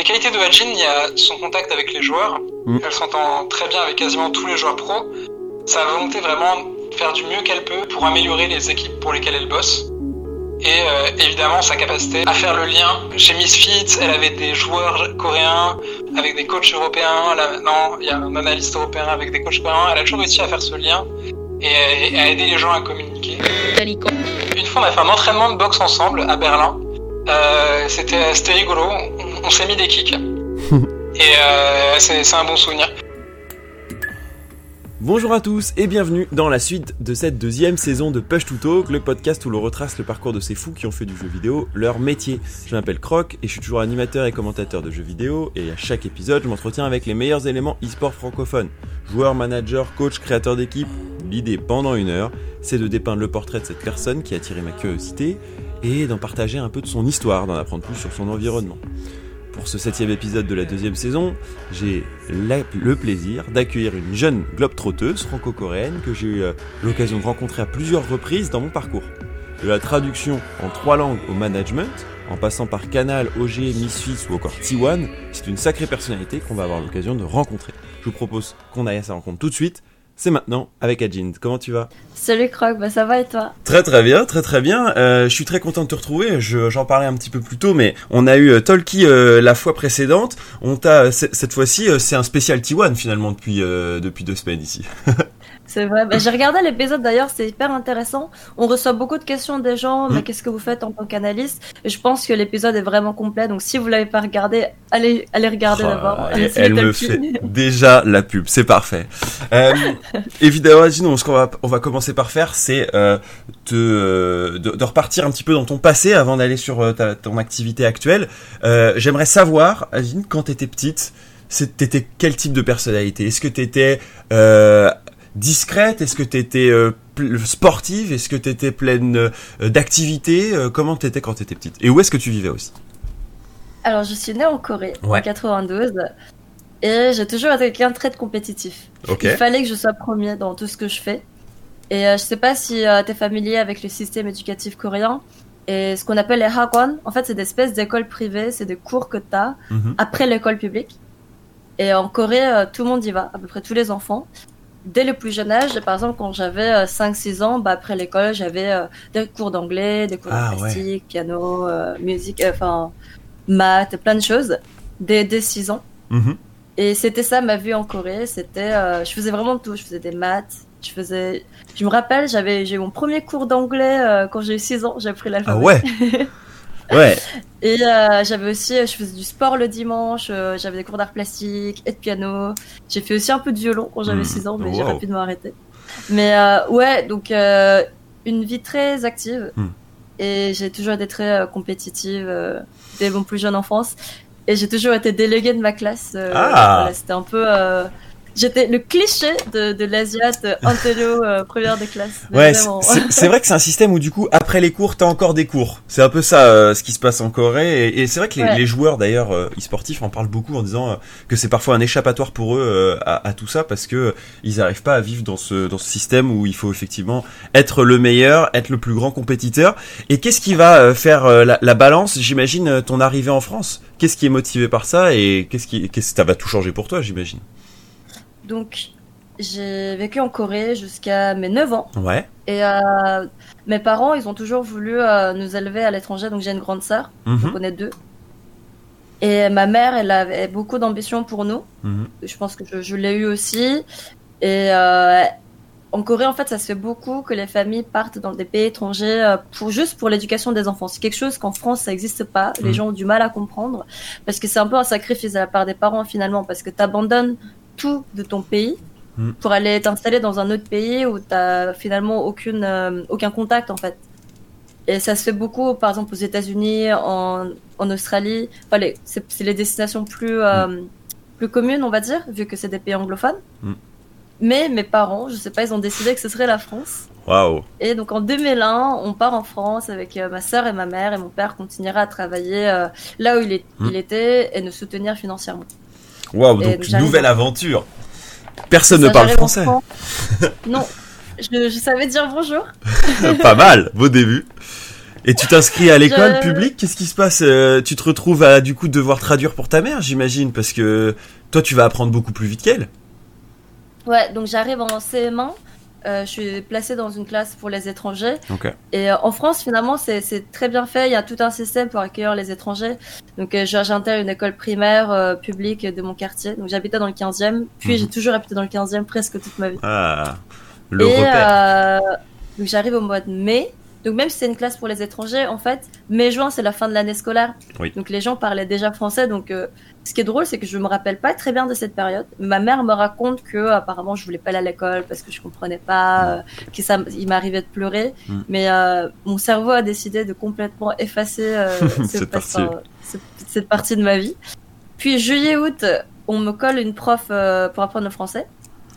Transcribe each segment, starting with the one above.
Les qualités de Hajin, il y a son contact avec les joueurs. Mm. Elle s'entend très bien avec quasiment tous les joueurs pros. Sa volonté vraiment de faire du mieux qu'elle peut pour améliorer les équipes pour lesquelles elle bosse. Et euh, évidemment sa capacité à faire le lien. Chez Misfits, elle avait des joueurs coréens avec des coachs européens. Là maintenant, il y a un analyste européen avec des coachs coréens. Elle a toujours réussi à faire ce lien et à, à aider les gens à communiquer. Une fois, on a fait un entraînement de boxe ensemble à Berlin. Euh, c'était c'était rigolo. On, s'est mis des kicks. et euh, c'est un bon souvenir. Bonjour à tous et bienvenue dans la suite de cette deuxième saison de Push to Talk, le podcast où l'on retrace le parcours de ces fous qui ont fait du jeu vidéo leur métier. Je m'appelle Croc et je suis toujours animateur et commentateur de jeux vidéo et à chaque épisode je m'entretiens avec les meilleurs éléments e-sport francophones. Joueurs, managers, coachs, créateurs d'équipe. L'idée pendant une heure, c'est de dépeindre le portrait de cette personne qui a attiré ma curiosité et d'en partager un peu de son histoire, d'en apprendre plus sur son environnement. Pour ce septième épisode de la deuxième saison, j'ai le plaisir d'accueillir une jeune globe-trotteuse franco-coréenne que j'ai eu euh, l'occasion de rencontrer à plusieurs reprises dans mon parcours. De la traduction en trois langues au management, en passant par Canal, OG, Misfits ou encore T1, c'est une sacrée personnalité qu'on va avoir l'occasion de rencontrer. Je vous propose qu'on aille à sa rencontre tout de suite. C'est maintenant avec Ajin. Comment tu vas? Salut Croc, bah ça va et toi? Très très bien, très très bien. Euh, je suis très content de te retrouver. Je- J'en parlais un petit peu plus tôt, mais on a eu euh, Tolki euh, la fois précédente. On t'a cette fois-ci, c'est un spécial T1 finalement depuis euh, depuis deux semaines ici. C'est vrai, bah, j'ai regardé l'épisode d'ailleurs, c'est hyper intéressant. On reçoit beaucoup de questions des gens, Mm. mais qu'est-ce que vous faites en tant qu'analyste? Et je pense que l'épisode est vraiment complet, donc si vous l'avez pas regardé, allez, allez regarder Oh, d'abord. elle, me fait déjà la pub, c'est parfait. Euh, évidemment, Ajin, ce qu'on va on va commencer par faire, c'est euh, euh, de, de repartir un petit peu dans ton passé avant d'aller sur euh, ta, ton activité actuelle. J'aimerais savoir, Ajin, quand t'étais petite, t'étais quel type de personnalité? Est-ce que t'étais euh, discrète? Est-ce que t'étais euh, pl- sportive? Est-ce que t'étais pleine euh, d'activités Euh, Comment t'étais quand t'étais petite? Et où est-ce que tu vivais aussi? Alors je suis née en Corée, Ouais. en 92, et j'ai toujours été quelqu'un de très compétitif. Il fallait que je sois premier dans tout ce que je fais. Et euh, je sais pas si tu es familier avec le système éducatif coréen. Et ce qu'on appelle les hagwon, en fait, c'est des espèces d'écoles privées, c'est des cours que tu as Mhm. après l'école publique. Et en Corée, euh, tout le monde y va, à peu près tous les enfants. Dès le plus jeune âge, par exemple, quand j'avais euh, 5-6 ans, bah, après l'école, j'avais euh, des cours d'anglais, des cours Ah, de plastique, piano, euh, musique, euh, enfin, maths, plein de choses, dès, dès 6 ans. Mhm. Et c'était ça ma vie en Corée. C'était, je faisais vraiment tout. Je faisais des maths. Je faisais, je me rappelle, j'avais, j'ai eu mon premier cours d'anglais quand j'ai eu 6 ans. J'ai appris Ah l'alphabet. ouais? Ouais Et euh, j'avais aussi, je faisais du sport le dimanche. euh, j'avais des cours d'art plastique et de piano. J'ai fait aussi un peu de violon quand j'avais Hmm. 6 ans, mais j'ai rapidement arrêté. Mais euh, ouais, donc une vie très active. Hmm. Et j'ai toujours été très compétitive dès mon plus jeune enfance. Et j'ai toujours été déléguée de ma classe. Ah. voilà, C'était un peu... J'étais le cliché de, de l'asiate intello euh, première de classe. Ouais, c'est vrai que c'est un système où du coup après les cours t'as encore des cours. C'est un peu ça euh, ce qui se passe en Corée et, et c'est vrai que les, Ouais. les joueurs d'ailleurs euh, e-sportifs en parlent beaucoup en disant euh, que c'est parfois un échappatoire pour eux à, à tout ça parce que ils n'arrivent pas à vivre dans ce dans ce système où il faut effectivement être le meilleur, être le plus grand compétiteur. Et qu'est-ce qui va faire la, la balance J'imagine ton arrivée en France? Qu'est-ce qui est motivé par ça et qu'est-ce qui qu'est-ce ça va tout changer pour toi j'imagine? Donc, j'ai vécu en Corée jusqu'à mes 9 ans. Ouais. Et euh, mes parents, ils ont toujours voulu euh, nous élever à l'étranger. Donc, j'ai une grande sœur, Mhm. donc on est deux. Et ma mère, elle avait beaucoup d'ambition pour nous. Mhm. Je pense que je, je l'ai eu aussi. Et euh, en Corée, en fait, ça se fait beaucoup que les familles partent dans des pays étrangers pour juste pour l'éducation des enfants. C'est quelque chose qu'en France, ça n'existe pas. Les Mhm. gens ont du mal à comprendre parce que c'est un peu un sacrifice à la part des parents finalement, parce que tu abandonnes tout de ton pays Mhm. pour aller t'installer dans un autre pays où tu finalement aucune, euh, aucun contact en fait. Et ça se fait beaucoup, par exemple, aux États-Unis, en, en Australie. Enfin, les- c'est les destinations plus, euh, plus communes, on va dire, vu que c'est des pays anglophones. Mm. Mais mes parents, je sais pas, ils ont décidé que ce serait la France. Waouh. Et donc en 2001, on part en France avec euh, ma sœur et ma mère, et mon père continuera à travailler euh, là où il, est, Mm. il était et nous soutenir financièrement. Waouh, donc nouvelle en- aventure. Personne Ça, ne parle français. Non, je, je savais dire bonjour. Pas mal, beau début. Et tu t'inscris à l'école Je- publique Qu'est-ce qui se passe Euh, Tu te retrouves à du coup devoir traduire pour ta mère, j'imagine, parce que toi tu vas apprendre beaucoup plus vite qu'elle. Ouais, donc j'arrive en CM1. Euh, je suis placée dans une classe pour les étrangers. Et euh, en France, finalement, c'est très bien fait. Il y a tout un système pour accueillir les étrangers. Donc, euh, j'ai- j'intègre une école primaire euh, publique de mon quartier. Donc, j'habitais dans le 15e. Puis, Mhm. j'ai toujours habité dans le 15e presque toute ma vie. Ah, le Et repère. donc, j'arrive au mois de mai. Donc, même si c'est une classe pour les étrangers, en fait, mai-juin, c'est la fin de l'année scolaire. Oui. Donc, les gens parlaient déjà français. Donc, euh, ce qui est drôle, c'est que je me rappelle pas très bien de cette période. Ma mère me raconte que, apparemment, je voulais pas aller à l'école parce que je comprenais pas, euh, que ça, il m'arrivait de pleurer. Mm. Mais euh, mon cerveau a décidé de complètement effacer euh, ce Cette partie. ce- cette partie de ma vie. Puis juillet-août, on me colle une prof euh, pour apprendre le français.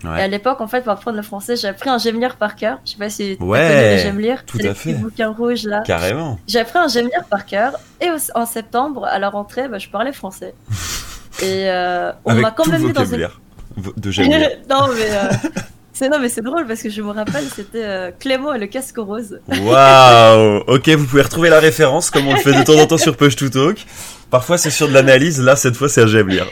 Ouais. Et à l'époque, en fait, pour apprendre le français, j'ai appris un j'aime lire par cœur. Je sais pas si tu Ouais, connais les j'aime lire. tout à les fait. bouquins rouges là. Carrément. J'ai appris un j'aime lire par cœur. Et au- en septembre, à la rentrée, bah, je parlais français. Et euh, on Avec m'a quand tout même mis dans une de j'aime bien. non mais euh, c'est non mais c'est drôle parce que je me rappelle c'était euh, Clément et le casque rose. Waouh Ok, vous pouvez retrouver la référence comme on le fait de temps en temps sur Push to Talk. Parfois c'est sur de l'analyse, là cette fois c'est un j'aime lire.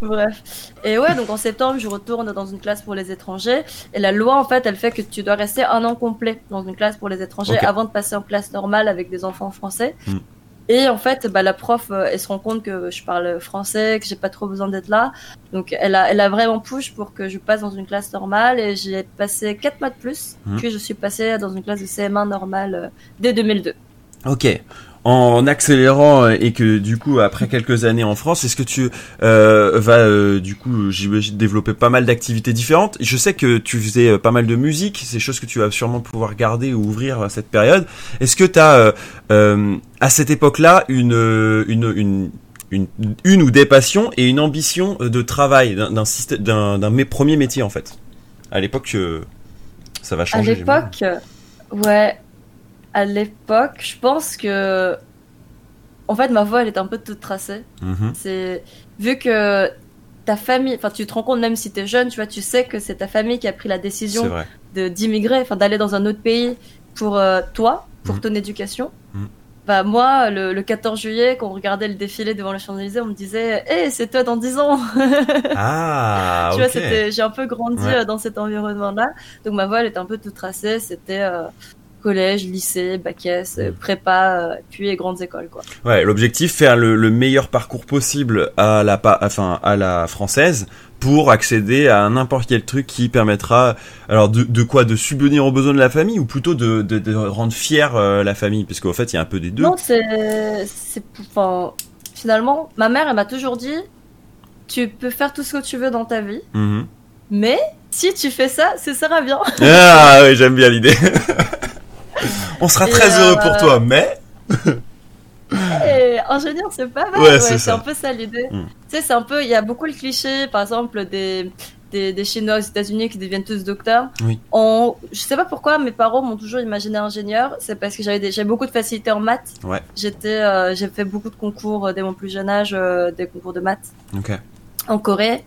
Bref. Et ouais donc en septembre je retourne dans une classe pour les étrangers et la loi en fait elle fait que tu dois rester un an complet dans une classe pour les étrangers avant de passer en classe normale avec des enfants français. Hmm. Et en fait, bah, la prof, euh, elle se rend compte que je parle français, que j'ai pas trop besoin d'être là. Donc, elle a, elle a vraiment push pour que je passe dans une classe normale. Et j'ai passé 4 mois de plus. Hmm. Puis, je suis passée dans une classe de CM1 normale euh, dès 2002. Ok. En accélérant euh, et que du coup après quelques années en France, est-ce que tu euh, vas euh, du coup j'imagine développer pas mal d'activités différentes? Je sais que tu faisais euh, pas mal de musique, c'est choses que tu vas sûrement pouvoir garder ou ouvrir à cette période. Est-ce que tu as à cette époque-là une, euh, une une une une ou des passions et une ambition euh, de travail d'un d'un système d'un premiers métiers en fait? À l'époque euh, ça va À changer. j'imagine. l'époque, euh, ouais, à l'époque, je pense que, en fait, ma voix, elle est un peu toute tracée. Mhm. C'est vu que ta famille, enfin, tu te rends compte même si t'es jeune, tu vois, tu sais que c'est ta famille qui a pris la décision de d'immigrer, enfin, d'aller dans un autre pays pour euh, toi, pour Mhm. ton éducation. Mhm. Bah moi, le, le 14 juillet, quand on regardait le défilé devant le Champs-Élysées, on me disait, hé, c'est toi dans 10 ans. Ah, tu vois, j'ai un peu grandi Ouais. euh, dans cet environnement-là. Donc ma voix, elle était un peu toute tracée. C'était euh, collège, lycée, bac S, Mm. prépa, euh, puis grandes écoles, quoi. Ouais, l'objectif faire le, le meilleur parcours possible à la enfin à la française pour accéder à n'importe quel truc qui permettra alors de, de quoi de subvenir aux besoins de la famille ou plutôt de, de, de rendre fière euh, la famille? Parce qu'en fait il y a un peu des deux. Non, c'est, enfin, finalement, ma mère, elle m'a toujours dit, tu peux faire tout ce que tu veux dans ta vie, Mhm. mais si tu fais ça, ce sera bien. Ah oui, j'aime bien l'idée. On sera Et, très euh, heureux pour toi, mais Et ingénieur, c'est pas mal. Ouais, Ouais, c'est un peu ça l'idée. Mm. Tu sais, c'est un peu, il y a beaucoup le cliché, par exemple, des, des, des Chinois aux États-Unis qui deviennent tous docteurs. Oui. On, je sais pas pourquoi, mes parents m'ont toujours imaginé ingénieur. C'est parce que j'avais beaucoup de facilité en maths. Ouais. J'étais, euh, j'ai fait beaucoup de concours euh, dès mon plus jeune âge, euh, des concours de maths ok. en Corée.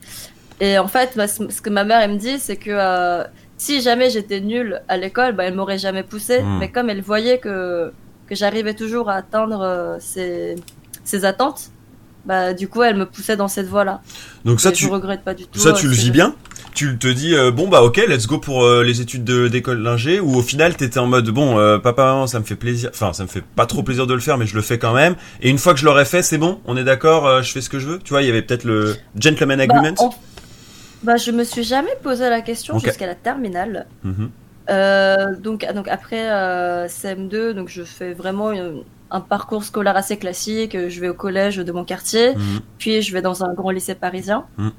Et en fait, bah, ce ce que ma mère elle me dit, c'est que euh, si jamais j'étais nulle à l'école, bah, elle m'aurait jamais poussée. Mm. Mais comme elle voyait que que j'arrivais toujours à atteindre euh, ses, ses attentes, bah du coup, elle me poussait dans cette voie-là. Donc ça Et tu je regrette pas du tout. ça euh, tu le vis bien? Tu te dis euh, bon bah ok let's go pour euh, les études de- d'école d'ingé ou au final t'étais en mode bon euh, papa maman ça me fait plaisir enfin ça me fait pas trop plaisir de le faire mais je le fais quand même et une fois que je l'aurais fait c'est bon on est d'accord je fais ce que je veux? Tu vois il y avait peut-être le gentleman Bah, agreement? en- bah, je me suis jamais posé la question jusqu'à la terminale. Mhm. Euh, donc, donc après euh, CM2, donc je fais vraiment une- un parcours scolaire assez classique. Je vais au collège de mon quartier, Mhm. puis je vais dans un grand lycée parisien. Mhm.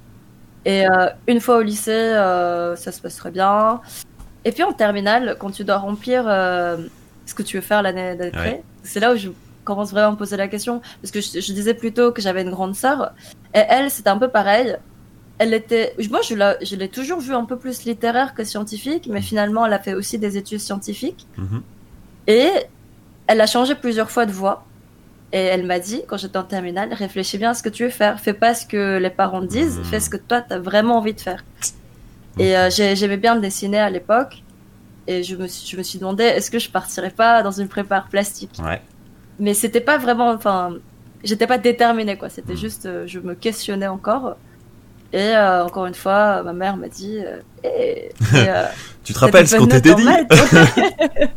Et euh, une fois au lycée, euh, ça se passe très bien. Et puis en terminale, quand tu dois remplir euh, ce que tu veux faire l'année d'après, Ouais. c'est là où je commence vraiment à me poser la question. Parce que je, je disais plutôt que j'avais une grande sœur, et elle, c'était un peu pareil. Elle était, moi, je l'ai je l'ai toujours vue un peu plus littéraire que scientifique, mais finalement, elle a fait aussi des études scientifiques. Mhm. Et elle a changé plusieurs fois de voie. Et elle m'a dit, quand j'étais en terminale, réfléchis bien à ce que tu veux faire. Fais pas ce que les parents disent, Mhm. fais ce que toi, tu as vraiment envie de faire. Et euh, j'ai- j'aimais bien dessiner à l'époque. et je me suis, je me suis demandé est-ce que je partirais pas dans une prépa plastique? Ouais. Mais c'était pas vraiment, enfin, j'étais pas déterminée quoi. C'était juste, euh, je me questionnais encore. Et euh, encore une fois, ma mère m'a dit, euh, Eh, euh, Tu te rappelles ce qu'on t'était dit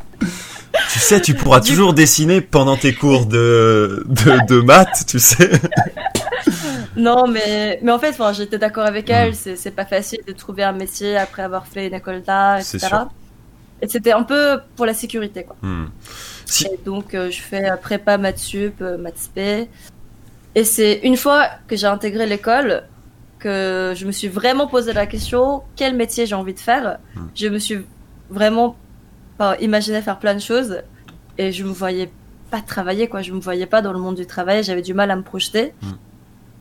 Tu sais, tu pourras Du toujours dessiner pendant tes cours de, de, de maths, tu sais. Non, mais, mais en fait, enfin, j'étais d'accord avec Mm. elle. C'est, pas facile de trouver un métier après avoir fait une école d'art, etc. sûr. Et c'était un peu pour la sécurité, quoi. Hmm. Si- Et donc, euh, je fais euh, prépa maths sup, euh, maths spé. Et c'est une fois que j'ai intégré l'école que je me suis vraiment posé la question quel métier j'ai envie de faire. Hmm. Je me suis vraiment enfin, imaginé faire plein de choses et je me voyais pas travailler, quoi. Je me voyais pas dans le monde du travail. J'avais du mal à me projeter. Hmm.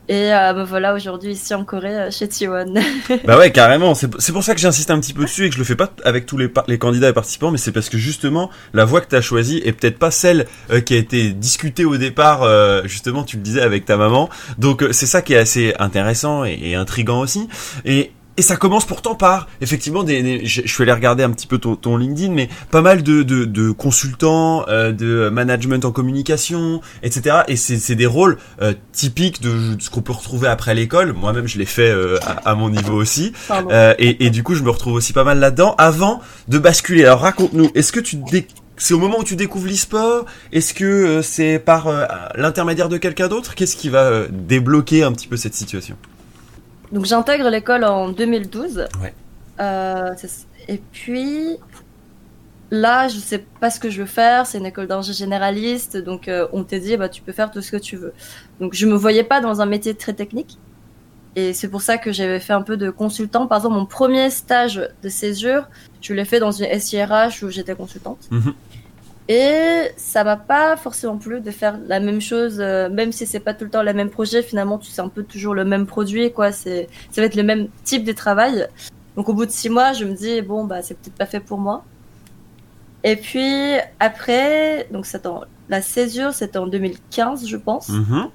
Et euh, me voilà aujourd'hui ici en Corée euh, chez T1. Bah ouais, carrément. C'est pour ça que j'insiste un petit peu dessus et que je le fais pas avec tous les, les candidats et participants, mais c'est parce que justement, la voie que t'as choisie est peut-être pas celle euh, qui a été discutée au départ, euh, justement, tu le disais avec ta maman. Donc euh, c'est ça qui est assez intéressant et, et intrigant aussi. Et et ça commence pourtant par effectivement des, des- je, je suis allé regarder un petit peu ton, ton LinkedIn, mais pas mal de, de, de consultants, euh, de management en communication, etc. Et c'est des rôles euh, typiques de, de ce qu'on peut retrouver après l'école. Moi-même, je l'ai fait euh, à, à mon niveau aussi. Et, et du coup, je me retrouve aussi pas mal là-dedans. Avant de basculer, alors raconte-nous, est-ce que tu c'est au moment où tu découvres l'e-sport? Est-ce que c'est par l'intermédiaire de quelqu'un d'autre? Qu'est-ce qui va débloquer un petit peu cette situation? Donc j'intègre l'école en 2012. Ouais. Euh, et puis là, je sais pas ce que je veux faire. C'est une école d'ingé généraliste, donc euh, on t'a dit bah tu peux faire tout ce que tu veux. Donc je me voyais pas dans un métier très technique. Et c'est pour ça que j'avais fait un peu de consultant. Par exemple, mon premier stage de césure, je l'ai fait dans une SIRH où j'étais consultante. Mhm. Et ça m'a pas forcément plu de faire la même chose, euh, même si c'est pas tout le temps le même projet. Finalement, tu sais un peu toujours le même produit, quoi. C'est, ça va être le même type de travail. Donc, au bout de six mois, je me dis bon, bah, c'est peut-être pas fait pour moi. Et puis après, donc c'est en, la césure, c'était en 2015, je pense. Mhm.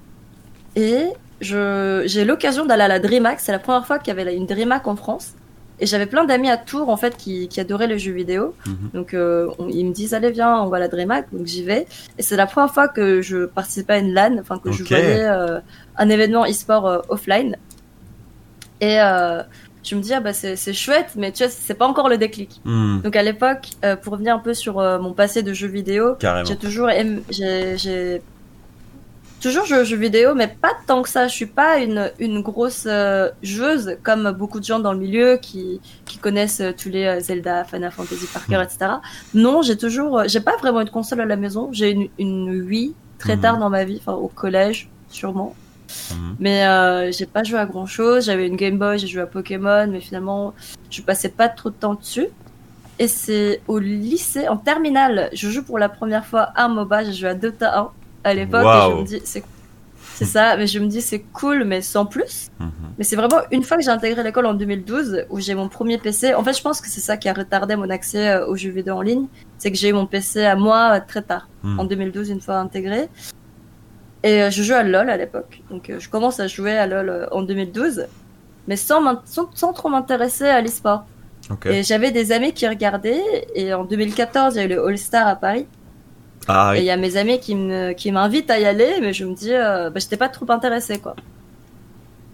Et je, j'ai l'occasion d'aller à la DreamHack. C'est la première fois qu'il y avait une DreamHack en France. Et j'avais plein d'amis à Tours, en fait, qui, qui adoraient les jeux vidéo. Mhm. Donc, euh, on- ils me disent, allez, viens, on va à la DreamHack. Donc, j'y vais. Et c'est la première fois que je participais à une LAN, enfin, que je voyais euh, un événement e-sport euh, offline. Et je me dis, ah bah, c'est, chouette, mais tu vois, c'est pas encore le déclic. Hmm, Donc, à l'époque, pour revenir un peu sur mon passé de jeux vidéo, j'ai toujours aimé, j'ai, j'ai toujours aux jeux vidéo, mais pas tant que ça. Je suis pas une, une grosse euh, joueuse comme beaucoup de gens dans le milieu qui, qui connaissent euh, tous les euh, Zelda, Final Fantasy par cœur, etc. Non, j'ai toujours, euh, j'ai pas vraiment une console à la maison. J'ai une, une Wii très Mhm. tard dans ma vie, enfin au collège sûrement. Mhm. Mais euh, j'ai pas joué à grand chose. J'avais une Game Boy, j'ai joué à Pokémon, mais finalement, je passais pas trop de temps dessus. Et c'est au lycée, en terminale, je joue pour la première fois à un MOBA. J'ai joué à Dota 1 à l'époque. Et je me dis, c'est, c'est ça, mais je me dis, c'est cool, mais sans plus. Mhm. Mais c'est vraiment une fois que j'ai intégré l'école en 2012, où j'ai mon premier PC. En fait, je pense que c'est ça qui a retardé mon accès euh, aux jeux vidéo en ligne. C'est que j'ai eu mon PC à moi euh, très tard, Mhm. en 2012, une fois intégré. Et euh, je joue à LoL à l'époque. Donc je commence à jouer à LoL en 2012, mais sans, sans, sans trop m'intéresser à l'e-sport. Et j'avais des amis qui regardaient, et en 2014, il y a eu le All-Star à Paris. Ah Et il y a mes amis qui m'invitent à y aller, mais je me dis, euh, bah, j'étais pas trop intéressée, quoi.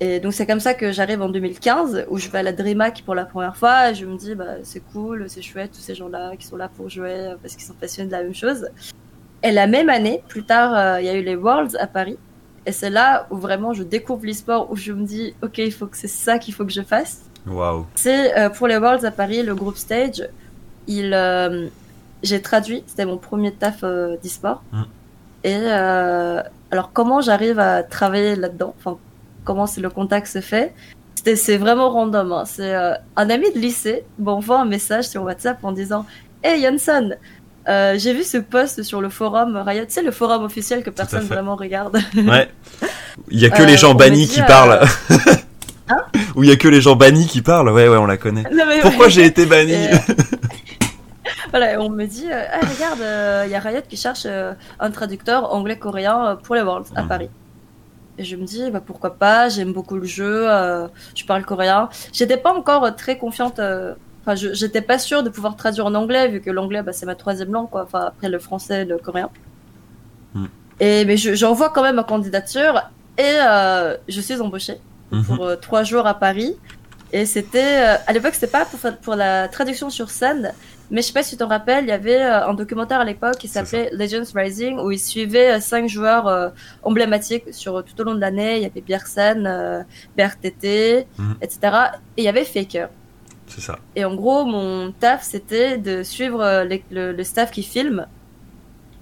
Et donc c'est comme ça que j'arrive en 2015, où je vais à la DreamHack pour la première fois, et je me dis, bah, c'est cool, c'est chouette, tous ces gens-là qui sont là pour jouer, euh, parce qu'ils sont passionnés de la même chose. Et la même année, plus tard, euh, il y a eu les Worlds à Paris. Et c'est là où vraiment je découvre l'e-sport, où je me dis, ok, il faut que c'est ça qu'il faut que je fasse. Waouh. C'est euh, pour les Worlds à Paris, le groupe Stage. Il, euh, j'ai traduit, c'était mon premier taf euh, d'e-sport. Mm. Et euh, alors comment j'arrive à travailler là-dedans? Enfin, comment c'est le contact se fait? C'est vraiment random. hein. C'est euh, un ami de lycée m'envoie un message sur WhatsApp en disant Hey Johnson, euh, j'ai vu ce post sur le forum Riot, sais le forum officiel que personne vraiment regarde. Ouais. Il y a que les gens bannis dit, qui parlent. Hein? Ou il y a que les gens bannis qui parlent. Ouais, ouais, on la connaît. Non, Pourquoi ouais. j'ai été banni? Voilà, on me dit, euh, Ah, regarde, il y a Riot qui cherche euh, un traducteur anglais-coréen euh, pour les Worlds à Mhm. Paris. Et je me dis, bah, pourquoi pas, j'aime beaucoup le jeu, euh, je parle coréen. J'étais pas encore euh, très confiante euh, enfin, j'étais pas sûre de pouvoir traduire en anglais vu que l'anglais, bah, c'est ma troisième langue, quoi. Enfin, après le français, et le coréen. Hmm. Et mais je- j'envoie quand même ma candidature et euh, je suis embauchée Mhm. pour euh, trois jours à Paris. Et c'était, euh, à l'époque, c'était pas pour, la traduction sur scène, mais je sais pas si tu t'en rappelles, il y avait euh, un documentaire à l'époque qui s'appelait Legends Rising où ils suivaient euh, cinq joueurs emblématiques sur tout au long de l'année. Il y avait euh, BRTT, Mhm. etc. Et il y avait Faker. C'est ça. Et en gros, mon taf, c'était de suivre les- le, le staff qui filme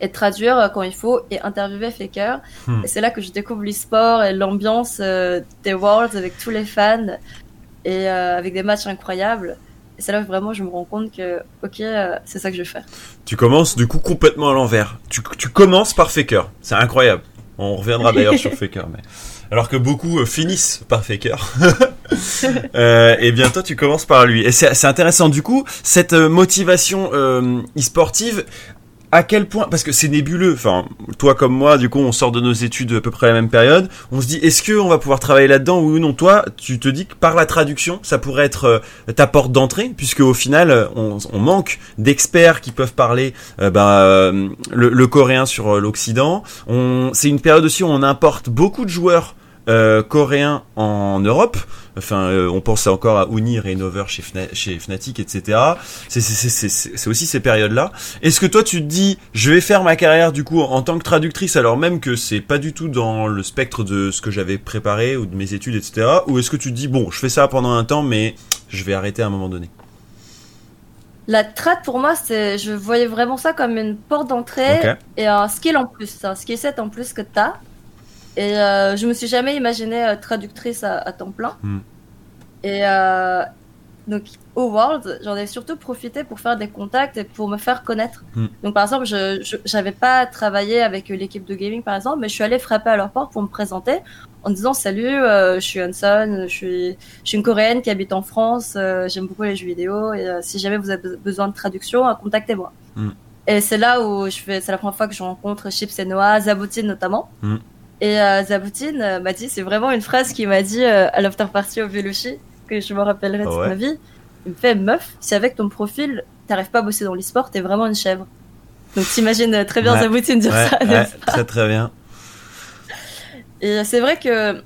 et de traduire quand il faut et interviewer Faker. Hmm. Et c'est là que je découvre l'e-sport et l'ambiance des Worlds avec tous les fans et euh, avec des matchs incroyables. Et c'est là que vraiment je me rends compte que, ok, euh, c'est ça que je veux faire. Tu commences du coup complètement à l'envers. Tu, commences par Faker. C'est incroyable. On reviendra d'ailleurs sur Faker. Mais... Alors que beaucoup euh, finissent par Faker. et bien toi tu commences par lui. Et c'est c'est intéressant du coup, cette motivation e-sportive, à quel point, parce que c'est nébuleux, enfin toi comme moi du coup on sort de nos études à peu près à la même période, on se dit est-ce que on va pouvoir travailler là-dedans ou non? Toi tu te dis que par la traduction ça pourrait être euh, ta porte d'entrée puisque au final on, manque d'experts qui peuvent parler euh, bah, euh, le, le coréen sur l'Occident. C'est une période aussi où on importe beaucoup de joueurs euh, coréens en Europe. Enfin, euh, on pense encore à Uni, Rainover chez, Fna- chez Fnatic, etc. C'est, aussi ces périodes-là. Est-ce que toi tu te dis, je vais faire ma carrière du coup en tant que traductrice, alors même que c'est pas du tout dans le spectre de ce que j'avais préparé ou de mes études, etc. Ou est-ce que tu te dis, bon, je fais ça pendant un temps, mais je vais arrêter à un moment donné? La trad pour moi, c'est, je voyais vraiment ça comme une porte d'entrée et un skill en plus, un skill set en plus que t'as. Et euh, je me suis jamais imaginée euh, traductrice à, à temps plein. Hmm. Et euh, donc au World, j'en ai surtout profité pour faire des contacts et pour me faire connaître. Hmm. Donc par exemple, je j'avais pas travaillé avec euh, l'équipe de gaming par exemple, mais je suis allée frapper à leur porte pour me présenter en disant salut, je suis Hanson, je suis je suis une coréenne qui habite en France, j'aime beaucoup les jeux vidéo et si jamais vous avez be- besoin de traduction, contactez-moi. Hmm. Et c'est là où je fais, c'est la première fois que je rencontre Chips et Noah, Zaboutine notamment. Et euh, Zaboutine euh, m'a dit, c'est vraiment une phrase qu'il m'a dit euh, à l'after party au Velushi, que je me rappellerai toute Ah ouais. ma vie. Il me fait, meuf, si avec ton profil, t'arrives pas à bosser dans l'e-sport, t'es vraiment une chèvre. Donc t'imagines très bien Ouais. Zaboutine dire Ouais, ça. pas très très bien. Et c'est vrai que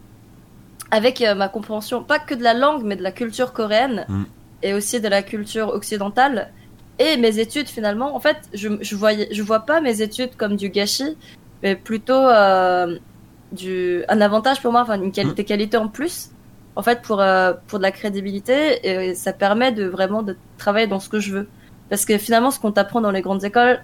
avec ma compréhension, pas que de la langue, mais de la culture coréenne Mm. et aussi de la culture occidentale et mes études finalement, en fait, je, je voyais, je vois pas mes études comme du gâchis, mais plutôt euh, du un avantage pour moi, enfin une qualité, qualité en plus. En fait, pour euh, pour de la crédibilité, et ça permet de vraiment de travailler dans ce que je veux. Parce que finalement, ce qu'on t'apprend dans les grandes écoles,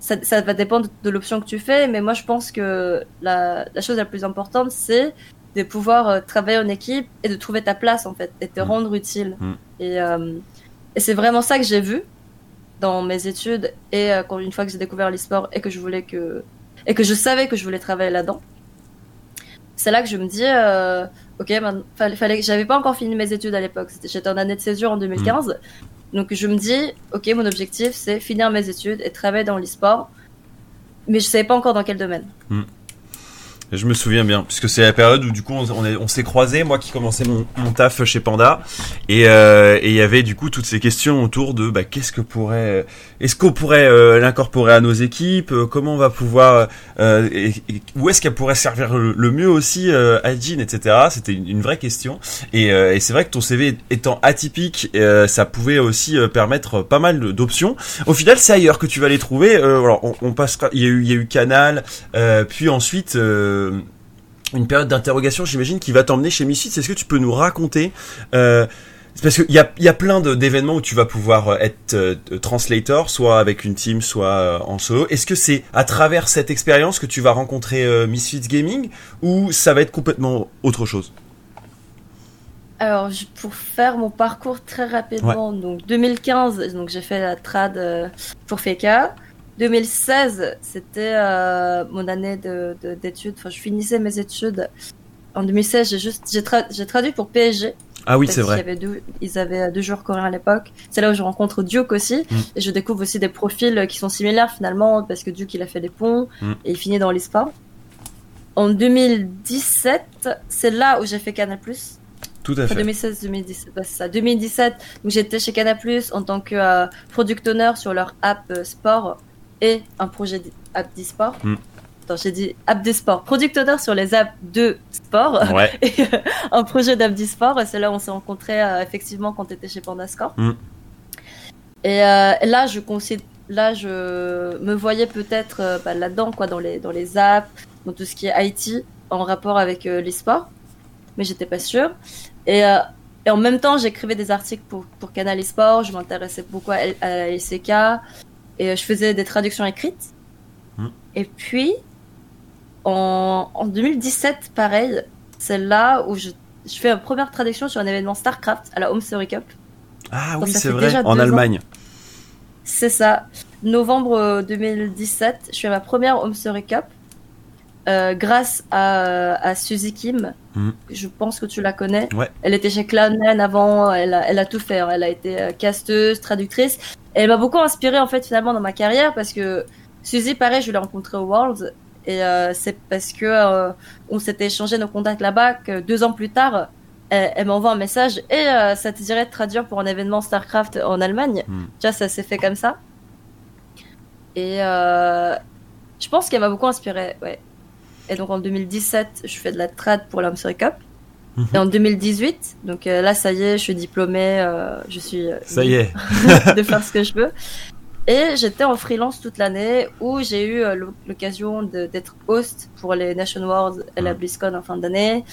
ça, ça va dépendre de l'option que tu fais, mais moi je pense que la, la chose la plus importante, c'est de pouvoir euh, travailler en équipe et de trouver ta place en fait, et te Mm. rendre utile. Mm. Et, euh, et c'est vraiment ça que j'ai vu dans mes études et quand une fois que j'ai découvert l'e-sport et que je voulais que et que je savais que je voulais travailler là-dedans. C'est là que je me dis, euh, ok, man, fallait, fallait, j'avais pas encore fini mes études à l'époque. J'étais en année de césure en 2015. Donc je me dis, ok, mon objectif c'est finir mes études et travailler dans l'e-sport, mais je savais pas encore dans quel domaine. Et Je me souviens bien, puisque c'est la période où du coup on, on est- on s'est croisés, moi qui commençais mon, taf chez Panda, et euh, et il y avait du coup toutes ces questions autour de bah, qu'est-ce que pourrait, est-ce qu'on pourrait euh, l'incorporer à nos équipes, euh, comment on va pouvoir, où est-ce qu'elle pourrait servir le, mieux aussi à Jean, etc. C'était une, vraie question, et, c'est vrai que ton CV étant atypique, ça pouvait aussi permettre pas mal d'options. Au final, c'est ailleurs que tu vas les trouver. Alors, on, passera, il y a eu, Canal, puis ensuite une période d'interrogation, j'imagine, qui va t'emmener chez Misfits. Est-ce que tu peux nous raconter euh, parce qu'il y a, y a plein d'événements où tu vas pouvoir euh, être euh, translator, soit avec une team, soit euh, en solo. Est-ce que c'est à travers cette expérience que tu vas rencontrer euh, Misfits Gaming ou ça va être complètement autre chose? Alors, pour faire mon parcours très rapidement, donc 2015, donc j'ai fait la trad euh, pour Feka. 2016, c'était euh, mon année de- de- d'études. enfin, je finissais mes études. En 2016, j'ai juste j'ai tra- j'ai traduit pour PSG. Ah oui, parce c'est vrai. deux, ils avaient deux joueurs coréens à l'époque. C'est là où je rencontre Duke aussi. Mm. Et je découvre aussi des profils qui sont similaires finalement, parce que Duke, il a fait des ponts Mm. et il finit dans l'e-sport. En 2017, c'est là où j'ai fait Canal+. Tout à fait. 2016, 2017, c'est ça. 2017, où j'étais chez Canal+, en tant que euh, product owner sur leur app euh, sport et un projet d'app d'e-sport. Hmm. Attends, j'ai dit app d'e-sport. Product owner sur les apps de sport Ouais. et euh, un projet d'app d'e-sport. C'est là où on s'est rencontrés, euh, effectivement, quand tu étais chez Pandascore. Hmm. Et euh, là, je considère, là, je me voyais peut-être euh, bah, là-dedans, quoi, dans les, dans les apps, dans tout ce qui est IT, en rapport avec euh, l'e-sport. Mais j'étais pas sûre. Et, euh, et en même temps, j'écrivais des articles pour, pour Canal eSport, je m'intéressais beaucoup à, à et euh, je faisais des traductions écrites. Hmm. Et puis, en, en 2017, pareil, c'est là où je, je fais une première traduction sur un événement StarCraft à la Home Story Cup. Ah Donc oui, c'est vrai, en. Allemagne. C'est ça. Novembre euh, 2017, je fais ma première Home Story Cup. Euh, grâce à, à Suzy Kim, Mhm. je pense que tu la connais. Ouais. Elle était chez Cloudman avant, elle a, elle a tout fait. hein. Elle a été euh, casteuse, traductrice. Et elle m'a beaucoup inspirée en fait finalement dans ma carrière parce que Suzy, pareil, je l'ai rencontrée au Worlds et euh, c'est parce que euh, on s'était échangé nos contacts là-bas que deux ans plus tard, elle, elle m'envoie un message et euh, ça te dirait de traduire pour un événement Starcraft en Allemagne. Hmm. Tu vois, ça s'est fait comme ça. Et euh, je pense qu'elle m'a beaucoup inspirée, ouais. Et donc en 2017, je fais de la trad pour la Home Cup. Mhm. Et en 2018, donc euh, là, ça y est, je suis diplômée, euh, je suis euh, Ça y est. de faire ce que je veux. Et j'étais en freelance toute l'année où j'ai eu l'o- l'occasion d'être host pour les Nation Wars et la Mhm. BlizzCon en fin d'année.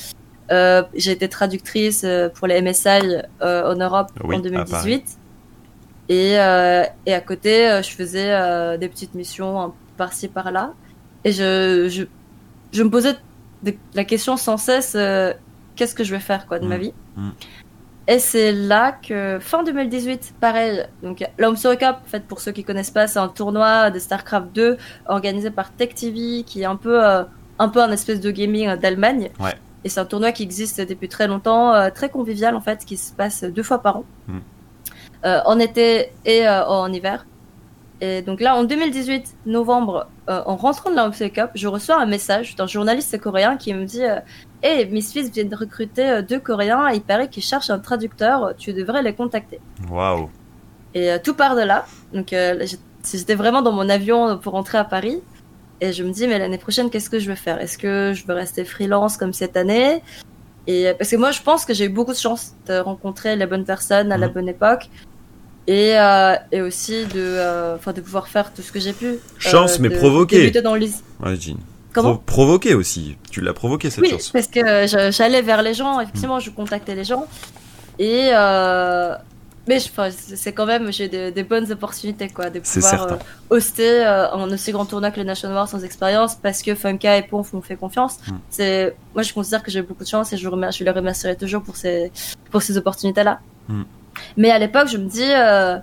J'ai été traductrice pour les MSI en Europe Oui, en à 2018. Et, et à côté, je faisais des petites missions par-ci par-là. Et je, je, je me posais des- la question sans cesse euh, qu'est-ce que je vais faire quoi de ma Mm. vie Mm. Et c'est là que fin 2018, pareil. Donc l'Home Story Cup, en fait, pour ceux qui connaissent pas, c'est un tournoi de Starcraft 2 organisé par Tech TV, qui est un peu euh, un peu un espèce de gaming euh, d'Allemagne. Ouais. Et c'est un tournoi qui existe depuis très longtemps, euh, très convivial en fait, qui se passe deux fois par an, Mm. Euh, en été et en hiver. Et donc là, en 2018, novembre, euh, en rentrant de la Home Cup, je reçois un message d'un journaliste coréen qui me dit euh, Hey, Misfits vient de recruter euh, deux Coréens, il paraît qu'ils cherchent un traducteur, tu devrais les contacter. Waouh. Et euh, tout part de là. Donc euh, j'étais vraiment dans mon avion pour rentrer à Paris. Et je me dis, mais l'année prochaine, qu'est-ce que je vais faire? Est-ce que je veux rester freelance comme cette année? Et parce que moi, je pense que j'ai eu beaucoup de chance de rencontrer les bonnes personnes à la Mhm. bonne époque. Et, euh, et aussi de, euh, enfin, de pouvoir faire tout ce que j'ai pu. Chance, mais débuter dans l'is- Ouais, Jean. Comment Pro- provoqué aussi. Tu l'as provoqué cette oui, chance. parce que euh, j'allais vers les gens, effectivement, je contactais les gens. Et. Euh, mais c'est quand même, j'ai des, des bonnes opportunités, quoi, de pouvoir euh, hoster euh, un aussi grand tournoi que le Nation War sans expérience parce que Funka et Ponf m'ont fait confiance. Mm. C'est, moi, je considère que j'ai beaucoup de chance et je, je les remercierai toujours pour ces, pour ces opportunités-là. Mm. Mais à l'époque, je me dis, euh,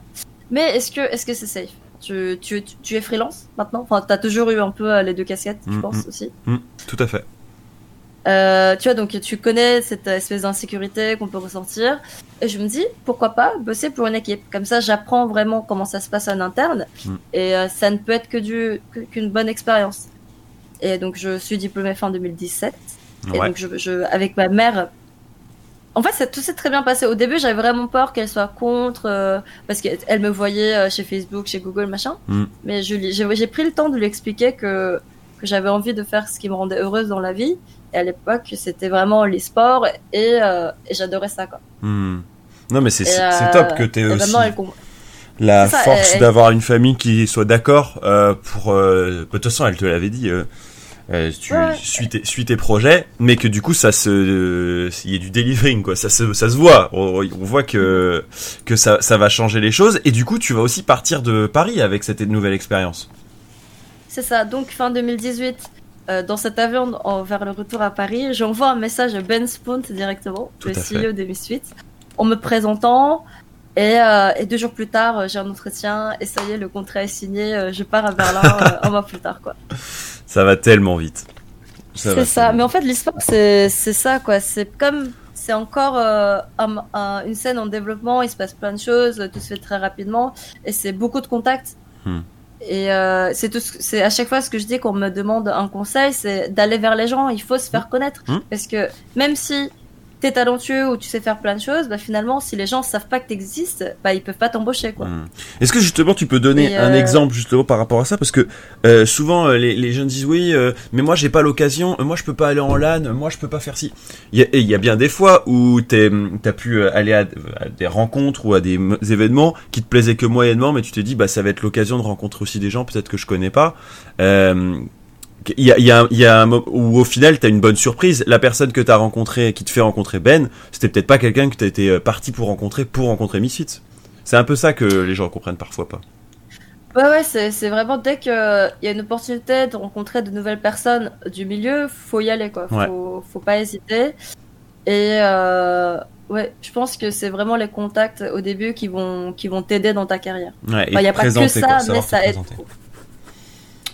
mais est-ce que, est-ce que c'est safe? Tu, tu, tu, es freelance maintenant? Enfin, t'as toujours eu un peu euh, les deux casquettes, je Mm, pense mm. aussi. Tout à fait. Euh, tu vois, donc tu connais cette espèce d'insécurité qu'on peut ressentir. Et je me dis, pourquoi pas bosser pour une équipe? Comme ça, j'apprends vraiment comment ça se passe en interne. Mm. Et euh, ça ne peut être que du qu'une bonne expérience. Et donc, je suis diplômée fin 2017. Et donc, je, je, avec ma mère. En fait, ça, tout s'est très bien passé. Au début, j'avais vraiment peur qu'elle soit contre, euh, parce qu'elle elle me voyait euh, chez Facebook, chez Google, machin. Mm. Mais j'ai pris le temps de lui expliquer que, que j'avais envie de faire ce qui me rendait heureuse dans la vie. Et à l'époque, c'était vraiment les sports et, euh, et j'adorais ça, quoi. Hmm. Non, mais c'est top que tu aussi elle la force d'avoir une famille qui soit d'accord pour. De toute façon, elle te l'avait dit. Euh, tu Ouais. suis, tes, suis tes projets, mais que du coup ça se, euh, il y a du delivering quoi, ça se, ça se voit, on, on voit que que ça, ça va changer les choses, et du coup tu vas aussi partir de Paris avec cette nouvelle expérience. C'est ça. Donc, fin 2018, euh, dans cet avion en- vers le retour à Paris, j'envoie un message à Ben Spunt directement, Tout le CEO fait. des Misfits, en me présentant. Et, euh, et deux jours plus tard, j'ai un entretien et ça y est, le contrat est signé. je pars à Berlin un mois plus tard, quoi. Ça va tellement vite. C'est ça. Mais en fait, l'histoire, c'est c'est ça, quoi. C'est comme c'est encore euh, un- un- une scène en développement. Il se passe plein de choses, tout se fait très rapidement et c'est beaucoup de contacts. Hmm. Et euh, c'est tout. ce- C'est à chaque fois ce que je dis qu'on me demande un conseil, c'est d'aller vers les gens. Il faut se faire connaître Hmm. parce que même si t'es talentueux ou tu sais faire plein de choses, bah finalement, si les gens savent pas que t'existes, bah ils peuvent pas t'embaucher, quoi. Hmm. Est-ce que justement tu peux donner un euh, exemple justement par rapport à ça? Parce que euh, souvent euh, les, les jeunes disent oui euh, mais moi j'ai pas l'occasion, moi je peux pas aller en LAN, moi je peux pas faire ci. Il y a, et il y a bien des fois où t'es- t'as pu aller à, à des rencontres ou à des événements qui te plaisaient que moyennement mais tu t'es dit bah ça va être l'occasion de rencontrer aussi des gens peut-être que je connais pas. Euh, il y a, y, a, il y a un moment où au final t'as une bonne surprise. La personne que t'as rencontré, qui te fait rencontrer Ben, c'était peut-être pas quelqu'un que t'as été euh, parti pour rencontrer pour rencontrer Misfits. C'est un peu ça que les gens comprennent parfois pas. Ouais, ouais, c'est vraiment dès qu'il y a une opportunité de rencontrer de nouvelles personnes du milieu, faut y aller, quoi. Faut, Ouais. faut pas hésiter. Et euh, ouais, je pense que c'est vraiment les contacts au début qui vont, qui vont t'aider dans ta carrière. Ouais, Il n'y a pas que ça, mais ça aide.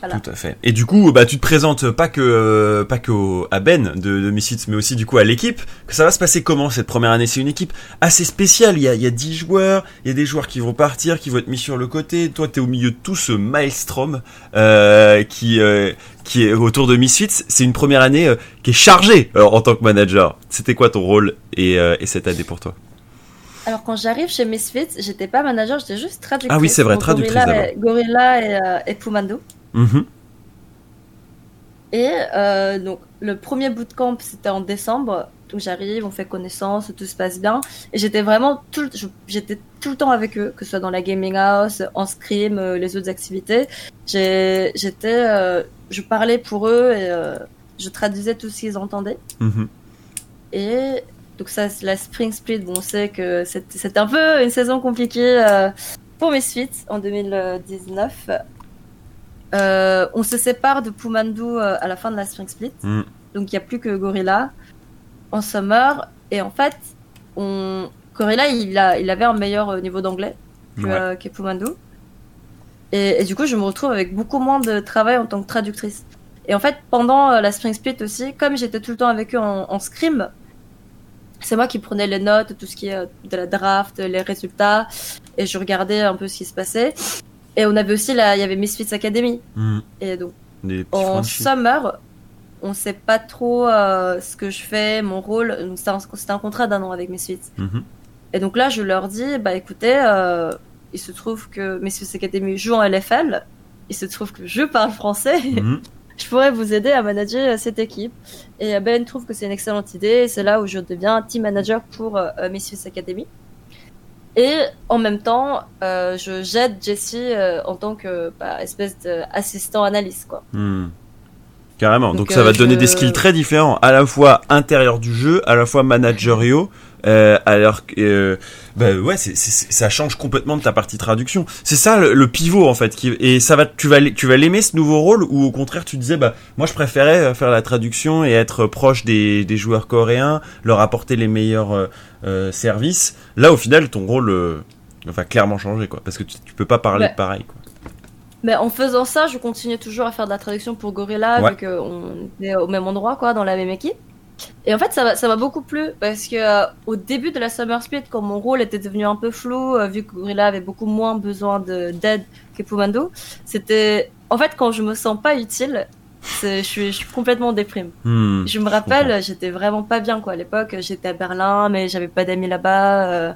Voilà. Tout à fait. Et du coup, bah, tu te présentes pas que, euh, pas que au- à Ben de, de Misfits, mais aussi du coup à l'équipe. Que ça va se passer comment cette première année? C'est une équipe assez spéciale. Il y a, il y a 10 joueurs, il y a des joueurs qui vont partir, qui vont être mis sur le côté. Toi, t'es au milieu de tout ce maelstrom euh, qui, euh, qui est autour de Misfits. C'est une première année qui est chargée en tant que manager. C'était quoi ton rôle et, et cette année pour toi? Alors quand j'arrive chez Misfits, j'étais pas manager, j'étais juste traductrice. Ah oui, c'est vrai, traductrice Gorilla et, Gorilla et, euh, et Pumando. Mhm. Et euh, donc le premier bootcamp c'était en décembre, donc j'arrive, on fait connaissance, tout se passe bien, et j'étais vraiment tout, j'étais tout le temps avec eux, que ce soit dans la gaming house, en scrim, euh, les autres activités. J'ai, j'étais, euh, je parlais pour eux et euh, je traduisais tout ce qu'ils entendaient. Mhm. Et donc ça, c'est la Spring Split, bon, on sait que c'est un peu une saison compliquée pour Misfits en 2019. Euh, on se sépare de Pumandu euh, à la fin de la Spring Split, Mm. donc il n'y a plus que Gorilla en Summer. Et en fait, on... Gorilla, il, a, il avait un meilleur euh, niveau d'anglais que, Ouais. euh, que. Et, et du coup, je me retrouve avec beaucoup moins de travail en tant que traductrice. Et en fait, pendant la Spring Split aussi, comme j'étais tout le temps avec eux en, en scrim, c'est moi qui prenais les notes, tout ce qui est de la draft, les résultats, et je regardais un peu ce qui se passait. Et on avait aussi, la, il y avait Misfits Academy. Mhm. Et donc, en summer, on sait pas trop euh, ce que je fais, mon rôle. Donc, c'était un, contrat d'un an avec Misfits. Mhm. Et donc là, je leur dis, bah écoutez, euh, il se trouve que Misfits Academy joue en LFL. Il se trouve que je parle français. Mhm. je pourrais vous aider à manager euh, cette équipe. Et Ben trouve que c'est une excellente idée. C'est là où je deviens team manager pour euh, Misfits Academy. Et en même temps, euh, je j'aide Jessie euh, en tant que bah, espèce d'assistant analyste, quoi. Hmm. Carrément. Donc, Donc, ça euh, va te donner je- des skills très différents, à la fois intérieur du jeu, à la fois manageriaux, euh, alors que euh, bah ouais, ça change complètement de ta partie traduction. C'est ça le, le pivot en fait. Qui, et ça va, tu vas, tu vas l'aimer ce nouveau rôle ou au contraire tu disais bah moi je préférais euh, faire la traduction et être proche des, des joueurs coréens, leur apporter les meilleurs euh, services. Là au final ton rôle va clairement changer quoi, parce que tu, tu peux pas parler Ouais. de pareil quoi. Mais en faisant ça, je continue toujours à faire de la traduction pour Gorilla, Ouais. vu qu'on est au même endroit, quoi, dans la même équipe. Et en fait, ça m'a ça m'a beaucoup plu, parce que euh, au début de la Summer Split, quand mon rôle était devenu un peu flou, euh, vu que Gorilla avait beaucoup moins besoin de- d'aide que Pumando, c'était... En fait, quand je me sens pas utile, je suis, je suis complètement déprime. Hmm. Je me rappelle, j'étais vraiment pas bien, quoi. À l'époque, j'étais à Berlin, mais j'avais pas d'amis là-bas. euh,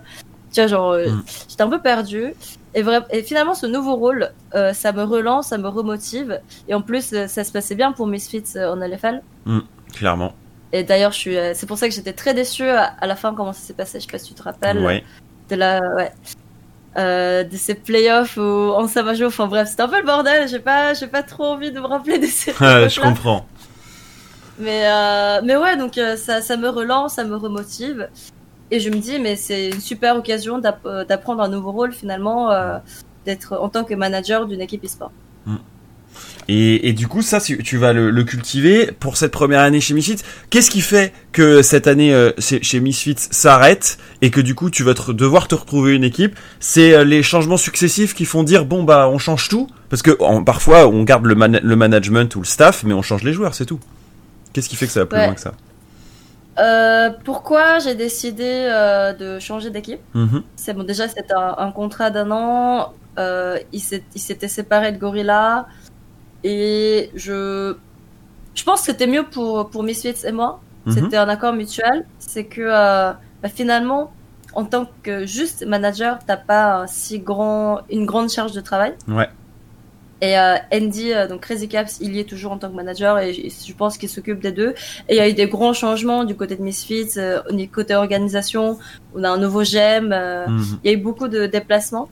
tu vois, genre, euh, Mm. j'étais un peu perdue. Et, et finalement, ce nouveau rôle, euh, ça me relance, ça me remotive. Et en plus, ça se passait bien pour Misfits en LFL. Clairement. Et d'ailleurs, je suis, euh, c'est pour ça que j'étais très déçue à, à la fin comment ça s'est passé. Je sais pas si tu te rappelles. Ouais. De la, ouais. Euh, de ces playoffs au, en Samajo. Enfin bref, c'était un peu le bordel. J'ai pas, j'ai pas trop envie de me rappeler de ces je comprends. Mais, euh, mais ouais, donc euh, ça, ça me relance, ça me remotive. Et je me dis, mais c'est une super occasion d'app- d'apprendre un nouveau rôle finalement, euh, d'être en tant que manager d'une équipe e-sport. Et, et du coup, ça, tu vas le, le cultiver pour cette première année chez Misfits. Qu'est-ce qui fait que cette année euh, chez, Misfits s'arrête et que du coup, tu vas te, devoir te retrouver une équipe? C'est euh, les changements successifs qui font dire bon bah on change tout? Parce que en- parfois on garde le, man- le management ou le staff, mais on change les joueurs, c'est tout. Qu'est-ce qui fait que ça va plus Ouais. loin que ça? Euh, pourquoi j'ai décidé euh, de changer d'équipe? Mhm. C'est bon, déjà c'était un, un contrat d'un an. Euh, il s'était séparé de Gorilla et je, je pense que c'était mieux pour pour Misfits et moi Mhm. C'était un accord mutuel. C'est que euh, bah, finalement, en tant que juste manager, t'as pas un si grand, une grande charge de travail. Ouais. Et euh, Andy, euh, donc Crazy Caps, il y est toujours en tant que manager et je pense qu'il s'occupe des deux. Et il y a eu des grands changements du côté de Misfits, euh, côté organisation. On a un nouveau GM. euh, Mhm. il y a eu beaucoup de déplacements.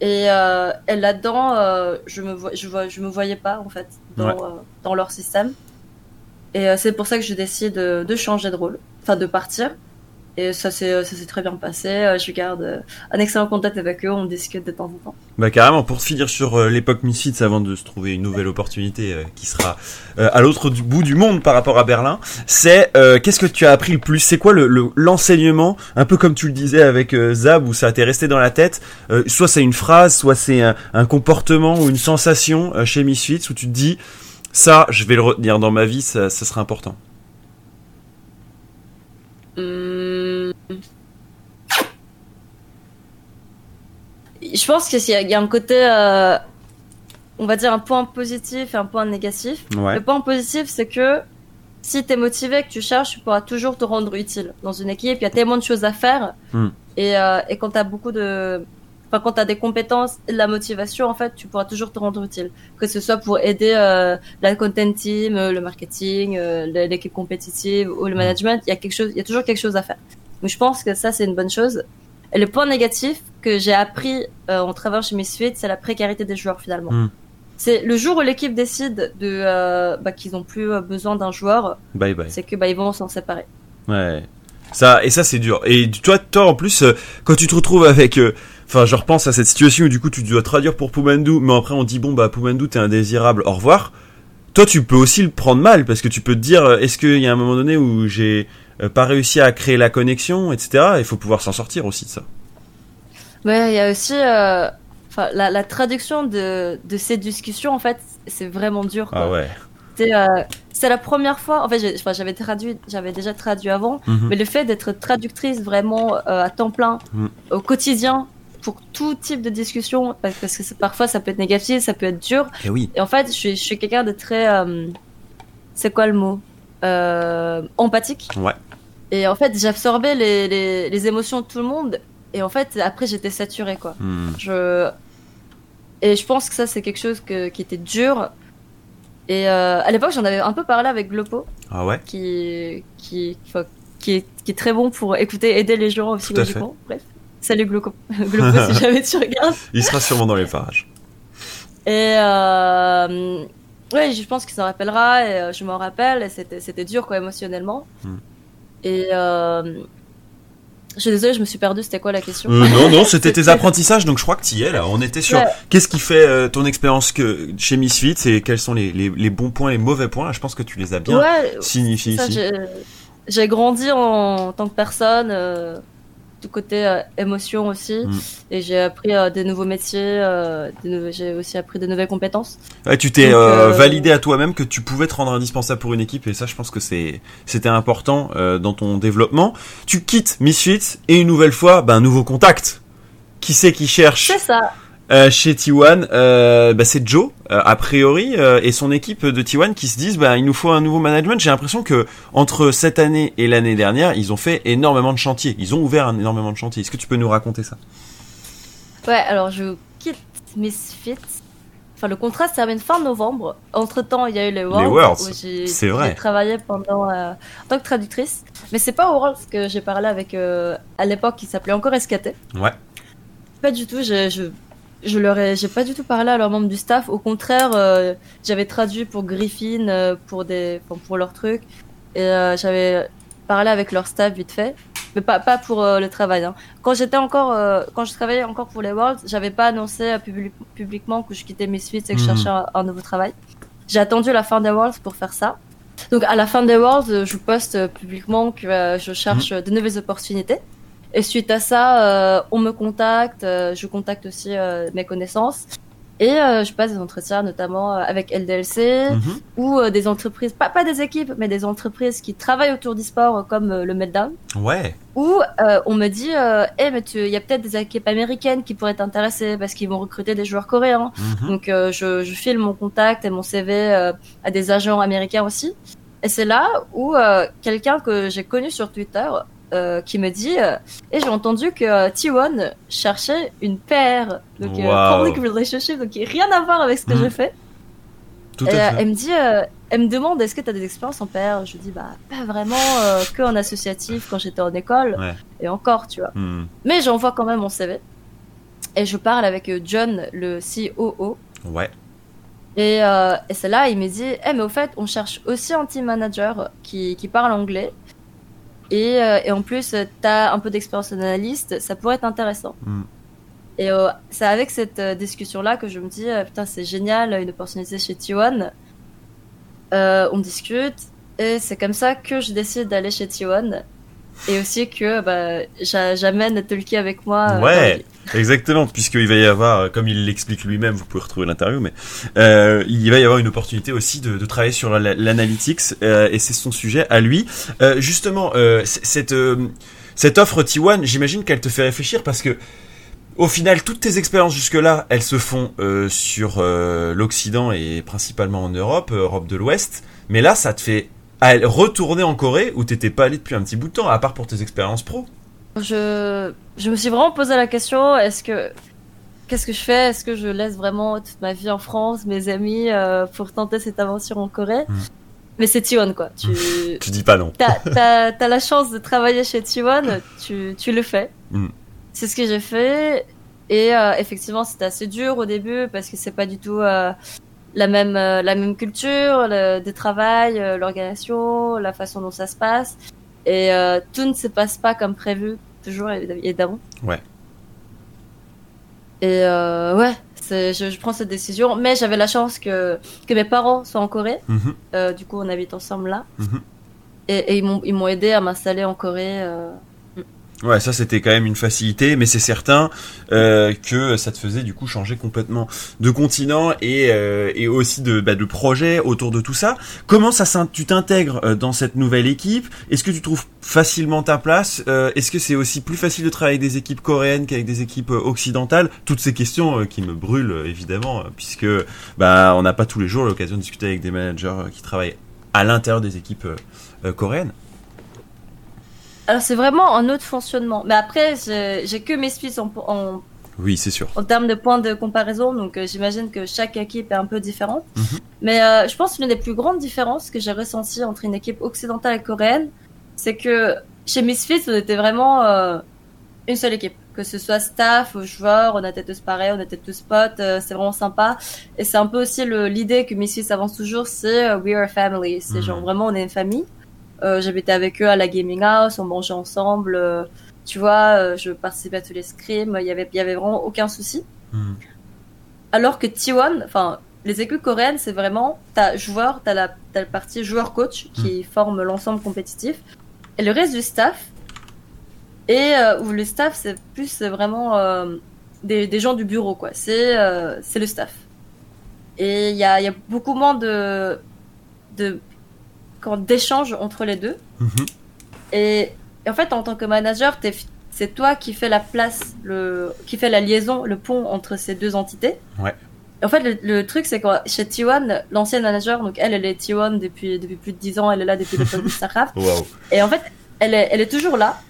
Et, euh, et là-dedans, euh, je me je me voyais pas en fait dans, Ouais. euh, dans leur système. Et euh, c'est pour ça que je décide de, de changer de rôle, enfin de partir. Et ça s'est, ça s'est très bien passé. Euh, Je garde euh, un excellent contact avec eux. On discute de temps en temps. Bah carrément, pour finir sur euh, l'époque Misfits avant de se trouver une nouvelle opportunité euh, qui sera euh, à l'autre bout du monde par rapport à Berlin, c'est euh, qu'est-ce que tu as appris le plus? C'est quoi le le- l'enseignement? Un peu comme tu le disais avec euh, Zab où ça t'est resté dans la tête. Euh, soit c'est une phrase, soit c'est un, un comportement ou une sensation euh, chez Misfits où tu te dis ça, je vais le retenir dans ma vie, ça, ça sera important. Hum. Je pense qu'il y y a un côté, euh, on va dire un point positif et un point négatif. Ouais. Le point positif, c'est que si tu es motivé, que tu cherches, tu pourras toujours te rendre utile dans une équipe. Il y a tellement de choses à faire. Hmm. Et, euh, et quand tu as beaucoup de. Enfin, quand tu as des compétences et de la motivation, en fait, tu pourras toujours te rendre utile. Que ce soit pour aider euh, la content team, le marketing, l'équipe compétitive ou le management, il y a quelque chose, il y a toujours quelque chose à faire. Donc, je pense que ça, c'est une bonne chose. Et le point négatif que j'ai appris euh, en travaillant chez Misfits, c'est la précarité des joueurs finalement. Hmm. C'est le jour où l'équipe décide de euh, bah, qu'ils ont plus euh, besoin d'un joueur, Bye bye. c'est que bah ils vont s'en séparer. Ouais. Ça et ça c'est dur. Et toi toi en plus euh, quand tu te retrouves avec enfin je repense à cette situation où du coup tu dois traduire pour Poumandou mais après on dit bon bah Poumandou t'es indésirable, au revoir. Toi tu peux aussi le prendre mal parce que tu peux te dire est-ce qu'il y a un moment donné où j'ai pas réussi à créer la connexion etc. Il faut pouvoir s'en sortir aussi de ça. Mais il y a aussi euh, la, la traduction de, de ces discussions en fait, c'est vraiment dur. quoi. Ah ouais. C'est euh, c'est la première fois. En fait, j'avais traduit, j'avais déjà traduit avant, Mhm. mais le fait d'être traductrice vraiment euh, à temps plein Mhm. au quotidien pour tout type de discussion, parce que parfois ça peut être négatif, ça peut être dur. Et oui. Et en fait, je suis, je suis quelqu'un de très. euh, c'est quoi le mot? Empathique. Ouais. Et en fait, j'absorbais les, les, les émotions de tout le monde. Et en fait, après, j'étais saturée, quoi. Hmm. Je... Et je pense que ça, c'est quelque chose que, qui était dur. Et euh, à l'époque, j'en avais un peu parlé avec Glopo, Ah ouais? qui, qui, qui, est, qui est très bon pour écouter, aider les gens psychologiquement. Bref. Salut Glopo. Glopo, si jamais tu regardes. Il sera sûrement dans les parages. Et euh, ouais, je pense qu'il s'en rappellera et euh, je m'en rappelle. Et c'était, c'était dur quoi émotionnellement. Hmm. Et euh, je suis désolée, je me suis perdue. C'était quoi la question Euh, non, non, c'était tes apprentissages, donc je crois que tu y es là. On était sur Ouais. qu'est-ce qui fait euh, ton expérience que chez Misfits et quels sont les, les, les bons points et mauvais points. Je pense que tu les as bien Ouais, signifiés ça, ici. j'ai, j'ai grandi en, tant que personne, euh, du côté euh, émotion aussi, Hmm. et j'ai appris euh, des nouveaux métiers. euh, des nouveaux- j'ai aussi appris de nouvelles compétences. Ouais, tu t'es validé à toi-même que tu pouvais te rendre indispensable pour une équipe et ça, je pense que c'est c'était important dans ton développement. Tu quittes Misfits et une nouvelle fois, ben, un nouveau contact. Qui c'est qui cherche C'est ça. Euh, chez T1 euh, bah, C'est Joe, euh, a priori, et son équipe de T1 qui se disent bah, il nous faut un nouveau management. J'ai l'impression que entre cette année et l'année dernière, ils ont fait énormément de chantiers. Ils ont ouvert un, énormément de chantiers. Est-ce que tu peux nous raconter ça? Ouais, alors je quitte Misfits. Enfin, le contrat se termine fin novembre. Entre temps, il y a eu les Worlds. Worlds, où j'ai- c'est vrai. J'ai travaillé pendant en tant que traductrice. Mais c'est pas aux Worlds que j'ai parlé avec à l'époque qui s'appelait encore SKT. Ouais. Pas du tout. Je, je, je leur ai, j'ai pas du tout parlé à leurs membres du staff. Au contraire, euh, j'avais traduit pour Griffin euh, pour des, enfin, pour leurs trucs. Et euh, j'avais parlé avec leur staff vite fait. Mais pas, pas pour le travail. Hein. Quand j'étais encore, quand je travaillais encore pour les Worlds, j'avais pas annoncé publiquement que je quittais Misfits et que je Mhm. cherchais un, un nouveau travail. J'ai attendu la fin des Worlds pour faire ça. Donc à la fin des Worlds, je poste publiquement que je cherche euh, de nouvelles opportunités. Et suite à ça, euh, on me contacte, euh, je contacte aussi euh, mes connaissances. Et euh, je passe des entretiens notamment euh, avec LDLC Mhm. ou euh, des entreprises, pas, pas des équipes, mais des entreprises qui travaillent autour du sport comme le Meltdown. Ouais. Où euh, on me dit, euh, Eh, mais tu- il y a peut-être des équipes américaines qui pourraient t'intéresser parce qu'ils vont recruter des joueurs coréens. Mhm. Donc euh, je, je file mon contact et mon CV euh, à des agents américains aussi. Et c'est là où euh, quelqu'un que j'ai connu sur Twitter euh, qui me dit euh, et j'ai entendu que euh, T1 cherchait une paire donc Wow. public relationship donc rien à voir avec ce que Mhm. j'ai fait Tout et à fait. elle me dit elle me demande est-ce que tu as des expériences en paire? Je lui dis bah pas vraiment que en associatif quand j'étais en école Ouais. et encore tu vois Hmm. mais j'envoie quand même mon CV et je parle avec John le COO Ouais. et, euh, et c'est là, il me dit, eh mais au fait, on cherche aussi un team manager qui, qui parle anglais. Et, euh, et en plus, euh, t'as un peu d'expérience en analyste, ça pourrait être intéressant. Mm. Et euh, c'est avec cette euh, discussion-là que je me dis, euh, putain, c'est génial, une opportunité chez T1. Euh, on discute, et c'est comme ça que je décide d'aller chez T1. Et aussi que bah, j'a- j'amène Tolkien avec moi. euh, Ouais. Exactement, puisqu'il va y avoir, euh, comme il l'explique lui-même, vous pouvez retrouver l'interview, mais euh, il va y avoir une opportunité aussi de, de travailler sur la- l'analytics, euh, et c'est son sujet à lui. Justement, cette, cette offre T1, j'imagine qu'elle te fait réfléchir parce que au final, toutes tes expériences jusque-là, elles se font sur l'Occident et principalement en Europe, Europe de l'Ouest, mais là, ça te fait aller- retourner en Corée où t'étais pas allé depuis un petit bout de temps, à part pour tes expériences pro. Je, je me suis vraiment posé la question est-ce que qu'est-ce que je fais? Est-ce que je laisse vraiment toute ma vie en France, mes amis, euh, pour tenter cette aventure en Corée? Mm. Mais c'est T1 quoi. Tu Tu dis pas non. t'as, t'as la chance de travailler chez T1, tu, tu le fais. Mm. C'est ce que j'ai fait. Et euh, effectivement, c'était assez dur au début parce que c'est pas du tout euh, la même euh, la même culture, le, travail, euh, l'organisation, la façon dont ça se passe. Et euh, tout ne se passe pas comme prévu, toujours évidemment. Ouais. Et ouais, c'est, je, je prends cette décision. Mais j'avais la chance que, que mes parents soient en Corée. Mhm, Euh, du coup, on habite ensemble là. mhm. Et, et ils m'ont ils m'ont aidé à m'installer en Corée. Ouais, ça c'était quand même une facilité, mais c'est certain euh, que ça te faisait du coup changer complètement de continent et, euh, et aussi de, bah, de projet autour de tout ça. Comment ça tu t'intègres euh, dans cette nouvelle équipe? Est-ce que tu trouves facilement ta place? Est-ce que c'est aussi plus facile de travailler avec des équipes coréennes qu'avec des équipes occidentales? Toutes ces questions qui me brûlent évidemment, puisque bah on n'a pas tous les jours l'occasion de discuter avec des managers qui travaillent à l'intérieur des équipes coréennes. Alors c'est vraiment un autre fonctionnement. Mais après, j'ai que mes Suisses en, en, Oui, c'est sûr. en termes de points de comparaison, donc euh, j'imagine que chaque équipe est un peu différente. Mhm. Mais euh, je pense que l'une des plus grandes différences que j'ai ressenties entre une équipe occidentale et coréenne, c'est que chez Misfits, on était vraiment euh, une seule équipe. Que ce soit staff, joueurs, on était tous pareils, on était tous potes, c'est vraiment sympa. Et c'est un peu aussi l'idée que Misfits avance toujours, c'est we are a family. C'est Mhm. genre vraiment on est une famille. Euh, J'habitais avec eux à la gaming house, on mangeait ensemble. euh, tu vois, euh, je participais à tous les scrims, il y avait, il y avait vraiment aucun souci. Mhm. Alors que T1, enfin, les équipes coréennes, c'est vraiment, t'as joueur, t'as la, t'as la partie joueur-coach qui forme l'ensemble compétitif, et le reste du staff, et euh, où le staff, c'est plus vraiment euh, des, des gens du bureau, quoi. C'est euh, c'est le staff. Et il y a, il y a beaucoup moins de, de comment, d'échanges entre les deux. Mhm. Et, et en fait, en tant que manager, c'est toi qui fais la place, le, qui fait la liaison, le pont entre ces deux entités. Ouais. Et en fait, le, le truc, c'est que chez T1, l'ancienne manager, donc elle, elle est T1 depuis, depuis plus de 10 ans, elle est là depuis le de StarCraft. Waouh. Et en fait, elle est, elle est toujours là.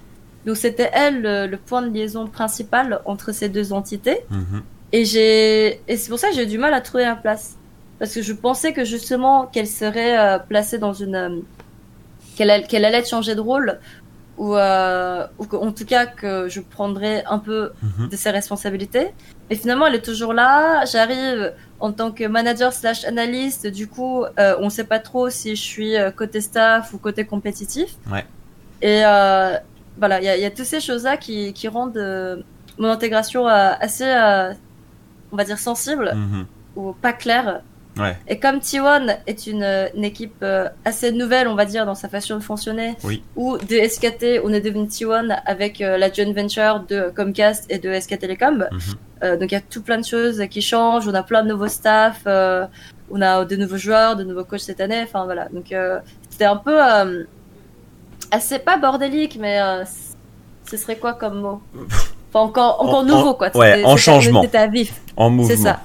Donc c'était elle le, le point de liaison principal entre ces deux entités. Mhm. Et j'ai et c'est pour ça que j'ai eu du mal à trouver la place parce que je pensais que justement qu'elle serait euh, placée dans une euh, qu'elle all- qu'elle allait changer de rôle ou euh, ou en tout cas que je prendrais un peu Mhm. de ses responsabilités. Mais finalement, elle est toujours là. J'arrive en tant que manager slash analyste. Du coup, on sait pas trop si je suis côté staff ou côté compétitif. Ouais. Et voilà, il y a, il y a toutes ces choses-là qui, qui rendent mon intégration assez, on va dire, sensible Mhm. ou pas claire. Ouais. Et comme T1 est une, une équipe euh, assez nouvelle, on va dire, dans sa façon de fonctionner, Oui. où de SKT, on est devenu T1 avec euh, la joint venture de Comcast et de SK Telecom. Mhm. Euh, donc il y a tout plein de choses qui changent, on a plein de nouveaux staff, euh, on a de nouveaux joueurs, de nouveaux coachs cette année, enfin voilà. Donc c'était un peu assez pas bordélique, mais ce serait quoi comme mot? Enfin encore encore En- nouveau quoi. ouais, en changement. C'était à vif. En mouvement. C'est ça.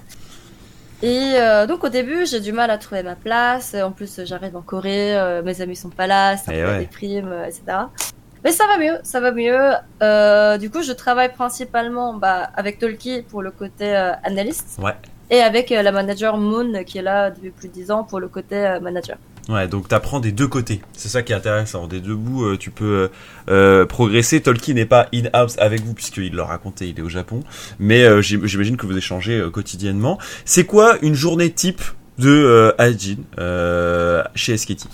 Et euh, donc au début, j'ai du mal à trouver ma place. En plus, j'arrive en Corée, euh, mes amis sont pas là, c'est Eh la ouais. déprime, euh, etc. Mais ça va mieux, ça va mieux. Euh, du coup, je travaille principalement bah, avec Tolki pour le côté euh, analyste Ouais. et avec la manager Moon qui est là depuis plus de 10 ans pour le côté manager. Ouais, donc t'apprends des deux côtés. C'est ça qui est intéressant. Des deux bouts, euh, tu peux euh, euh, progresser. Tolkien n'est pas in-house avec vous puisqu'il l'a raconté, il est au Japon. Mais euh, j'im- j'imagine que vous échangez euh, quotidiennement. C'est quoi une journée type de Ajin chez SKT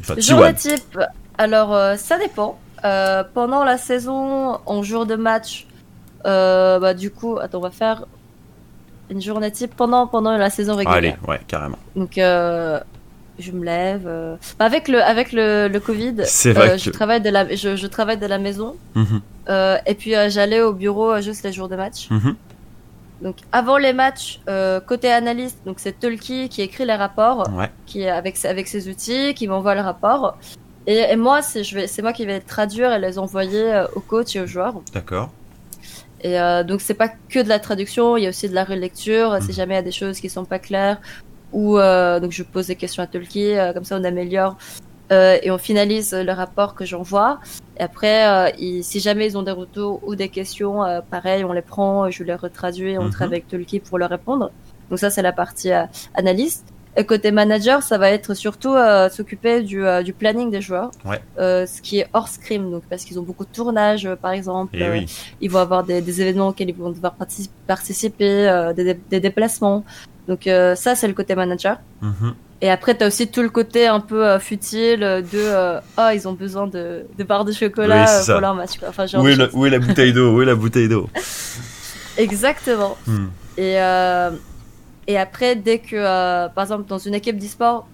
Enfin, Journée T1. type, alors ça dépend. Pendant la saison, en jour de match, bah du coup, attends, on va faire une journée type pendant pendant la saison régulière. Allez, ouais, carrément. Donc je me lève. euh, bah, avec le avec le, le Covid, vrai euh, que- je travaille de la je, je travaille de la maison. Mhm, Euh, et puis euh, j'allais au bureau euh, juste les jours de match. mhm. Donc avant les matchs, euh, côté analyste, donc c'est Tolki qui écrit les rapports Ouais. qui est avec avec ses outils, qui m'envoie le rapport. Et, et moi, c'est je vais, c'est moi qui vais traduire et les envoyer aux coachs et aux joueurs. D'accord. Et euh, donc c'est pas que de la traduction, il y a aussi de la relecture. Mhm. Si jamais il y a des choses qui sont pas claires, ou euh, donc je pose des questions à Tolki, euh, comme ça on améliore euh, et on finalise le rapport que j'envoie. Et après, euh, ils- si jamais ils ont des retours ou des questions, euh, pareil, on les prend, je les retraduis, on Mhm. travaille avec Tolki pour leur répondre. Donc ça c'est la partie analyste. Et côté manager, ça va être surtout euh, s'occuper du, euh, du planning des joueurs, Ouais. euh, ce qui est hors scrim, donc parce qu'ils ont beaucoup de tournages, par exemple. Euh, oui. ils vont avoir des, des événements auxquels ils vont devoir partici- participer, des, dé- des déplacements. Donc ça, c'est le côté manager. Mhm. Et après, tu as aussi tout le côté un peu futile de oh, ils ont besoin de, de barres de chocolat Oui, pour leur match. Quoi. Enfin, genre Où est, la, choses. où est la bouteille d'eau? Où est la bouteille d'eau? Exactement. Hmm. Et, euh, et après, dès que, euh, par exemple, dans une équipe d'e-sport,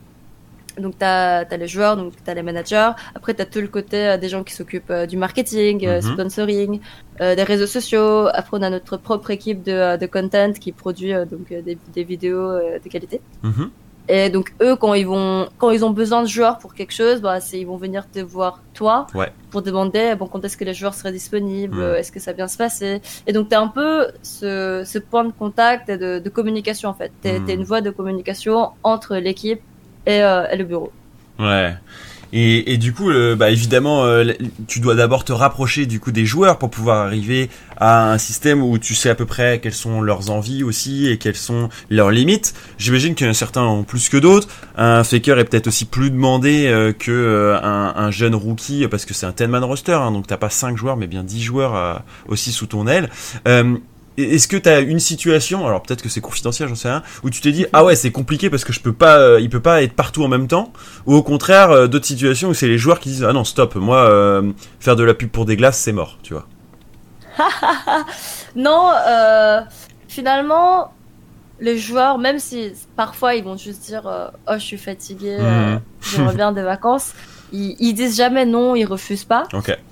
donc tu as, les joueurs, donc tu as les managers, après tu as tout le côté euh, des gens qui s'occupent euh, du marketing, Mhm. sponsoring, des réseaux sociaux, après on a notre propre équipe de, de content qui produit donc des, des vidéos de qualité. Mhm. Et donc eux, quand ils vont, quand ils ont besoin de joueurs pour quelque chose, bah, c'est ils vont venir te voir toi Ouais. pour demander bon quand est-ce que les joueurs seraient disponibles, euh, est-ce que ça va bien se passer? Et donc t'as un peu ce, ce point de contact et de, de communication en fait. T'es t'es une voie de communication entre l'équipe et, euh, et le bureau. Ouais. Et, du coup, euh, bah évidemment, euh, tu dois d'abord te rapprocher du coup des joueurs pour pouvoir arriver à un système où tu sais à peu près quelles sont leurs envies aussi et quelles sont leurs limites. J'imagine que certains ont plus que d'autres. Un faker est peut-être aussi plus demandé euh, que euh, un, un jeune rookie parce que c'est un 10 man roster, hein, donc t'as pas 5 joueurs mais bien 10 joueurs aussi sous ton aile. Est-ce que t'as une situation, alors peut-être que c'est confidentiel, j'en sais rien, où tu t'es dit ah ouais c'est compliqué parce que je peux pas, euh, il peut pas être partout en même temps, ou au contraire euh, d'autres situations où c'est les joueurs qui disent ah non stop, moi euh, faire de la pub pour des glaces c'est mort, tu vois. Non, finalement, les joueurs, même si parfois ils vont juste dire oh je suis fatigué, Mhm. j'aimerais bien des vacances. Ils, ils disent jamais non, ils refusent pas.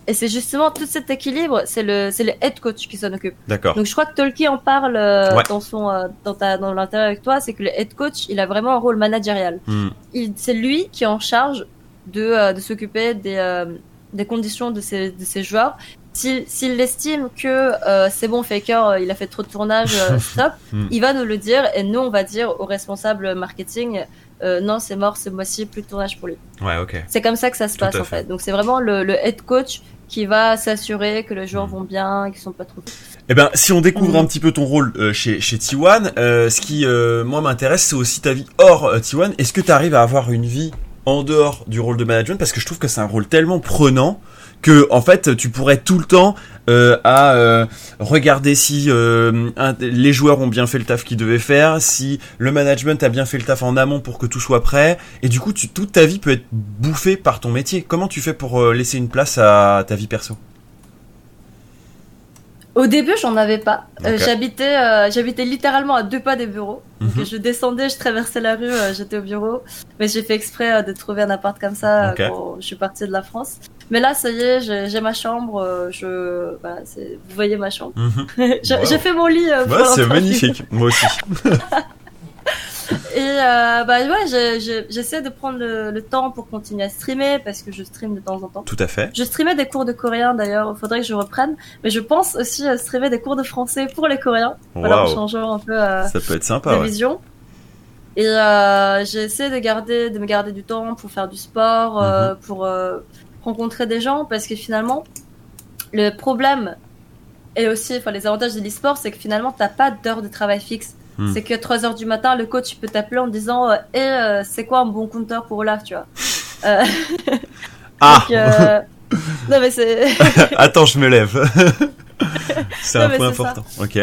Et c'est justement tout cet équilibre, c'est le, c'est le head coach qui s'en occupe. d'accord. Donc je crois que Tolkien en parle euh, Ouais. dans son, euh, dans ta, dans l'intérieur avec toi, c'est que le head coach, il a vraiment un rôle managérial. Hmm. Il, c'est lui qui est en charge de, euh, de s'occuper des, des conditions de ses, de ses joueurs. S'il, s'il estime que c'est bon, Faker, il a fait trop de tournage, stop, Hmm. il va nous le dire et nous on va dire au responsable marketing, euh, non c'est mort ce mois-ci, plus de tournage pour lui. Ouais, ok. C'est comme ça que ça se Tout passe en fait. fait. Donc c'est vraiment le, le head coach qui va s'assurer que les joueurs Mm. vont bien, qu'ils sont pas trop. Eh ben, si on découvre Mhm. un petit peu ton rôle euh, chez chez T1, euh, ce qui moi m'intéresse, c'est aussi ta vie hors euh, T1. Est-ce que tu arrives à avoir une vie en dehors du rôle de management? Parce que je trouve que c'est un rôle tellement prenant que en fait tu pourrais tout le temps euh, à euh, regarder si euh, les joueurs ont bien fait le taf qu'ils devaient faire, si le management a bien fait le taf en amont pour que tout soit prêt, et du coup toute ta vie peut être bouffée par ton métier. Comment tu fais pour euh, laisser une place à ta vie perso? Au début, j'en avais pas. Euh, j'habitais, euh, j'habitais littéralement à deux pas des bureaux. Donc Mhm. je descendais, je traversais la rue, euh, j'étais au bureau. Mais j'ai fait exprès de trouver un appart comme ça quand je suis partie de la France. Mais là, ça y est, j'ai, ma chambre. je, voilà, c'est, vous voyez ma chambre. Mhm. j'ai, Wow. fait mon lit. Ouais, c'est magnifique. Moi aussi. Et euh, bah ouais, je- je- j'essaie de prendre le, le temps pour continuer à streamer parce que je stream de temps en temps. Tout à fait. Je streamais des cours de coréen d'ailleurs, il faudrait que je reprenne. Mais je pense aussi à streamer des cours de français pour les coréens. Voilà, en changeant un peu euh, Ça peut être de sympa, ouais. vision. Et euh, j'ai essayé de garder, de me garder du temps pour faire du sport, euh, Mhm. pour euh, rencontrer des gens, parce que finalement, le problème et aussi, enfin, les avantages de l'e-sport, c'est que finalement, t'as pas d'heure de travail fixe. Hmm. C'est que 3 heures du matin, le coach peut t'appeler en disant, euh, Eh, euh, c'est quoi un bon compteur pour Olaf, tu vois. Euh, Ah donc, non mais c'est Attends, je me lève. c'est un point ça. important. Ok.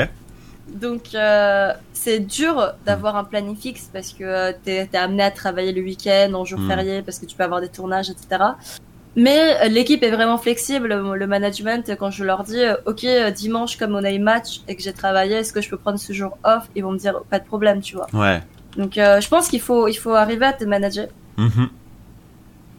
Donc euh, c'est dur d'avoir un planning fixe parce que euh, t'es es amené à travailler le week-end, en jour Mm. férié, parce que tu peux avoir des tournages, etc. Mais euh, l'équipe est vraiment flexible. Le management, quand je leur dis, euh, ok, euh, dimanche comme on a eu match et que j'ai travaillé, est-ce que je peux prendre ce jour off? Ils vont me dire, pas de problème, tu vois. Ouais. Donc euh, je pense qu'il faut, il faut arriver à te manager Mhm.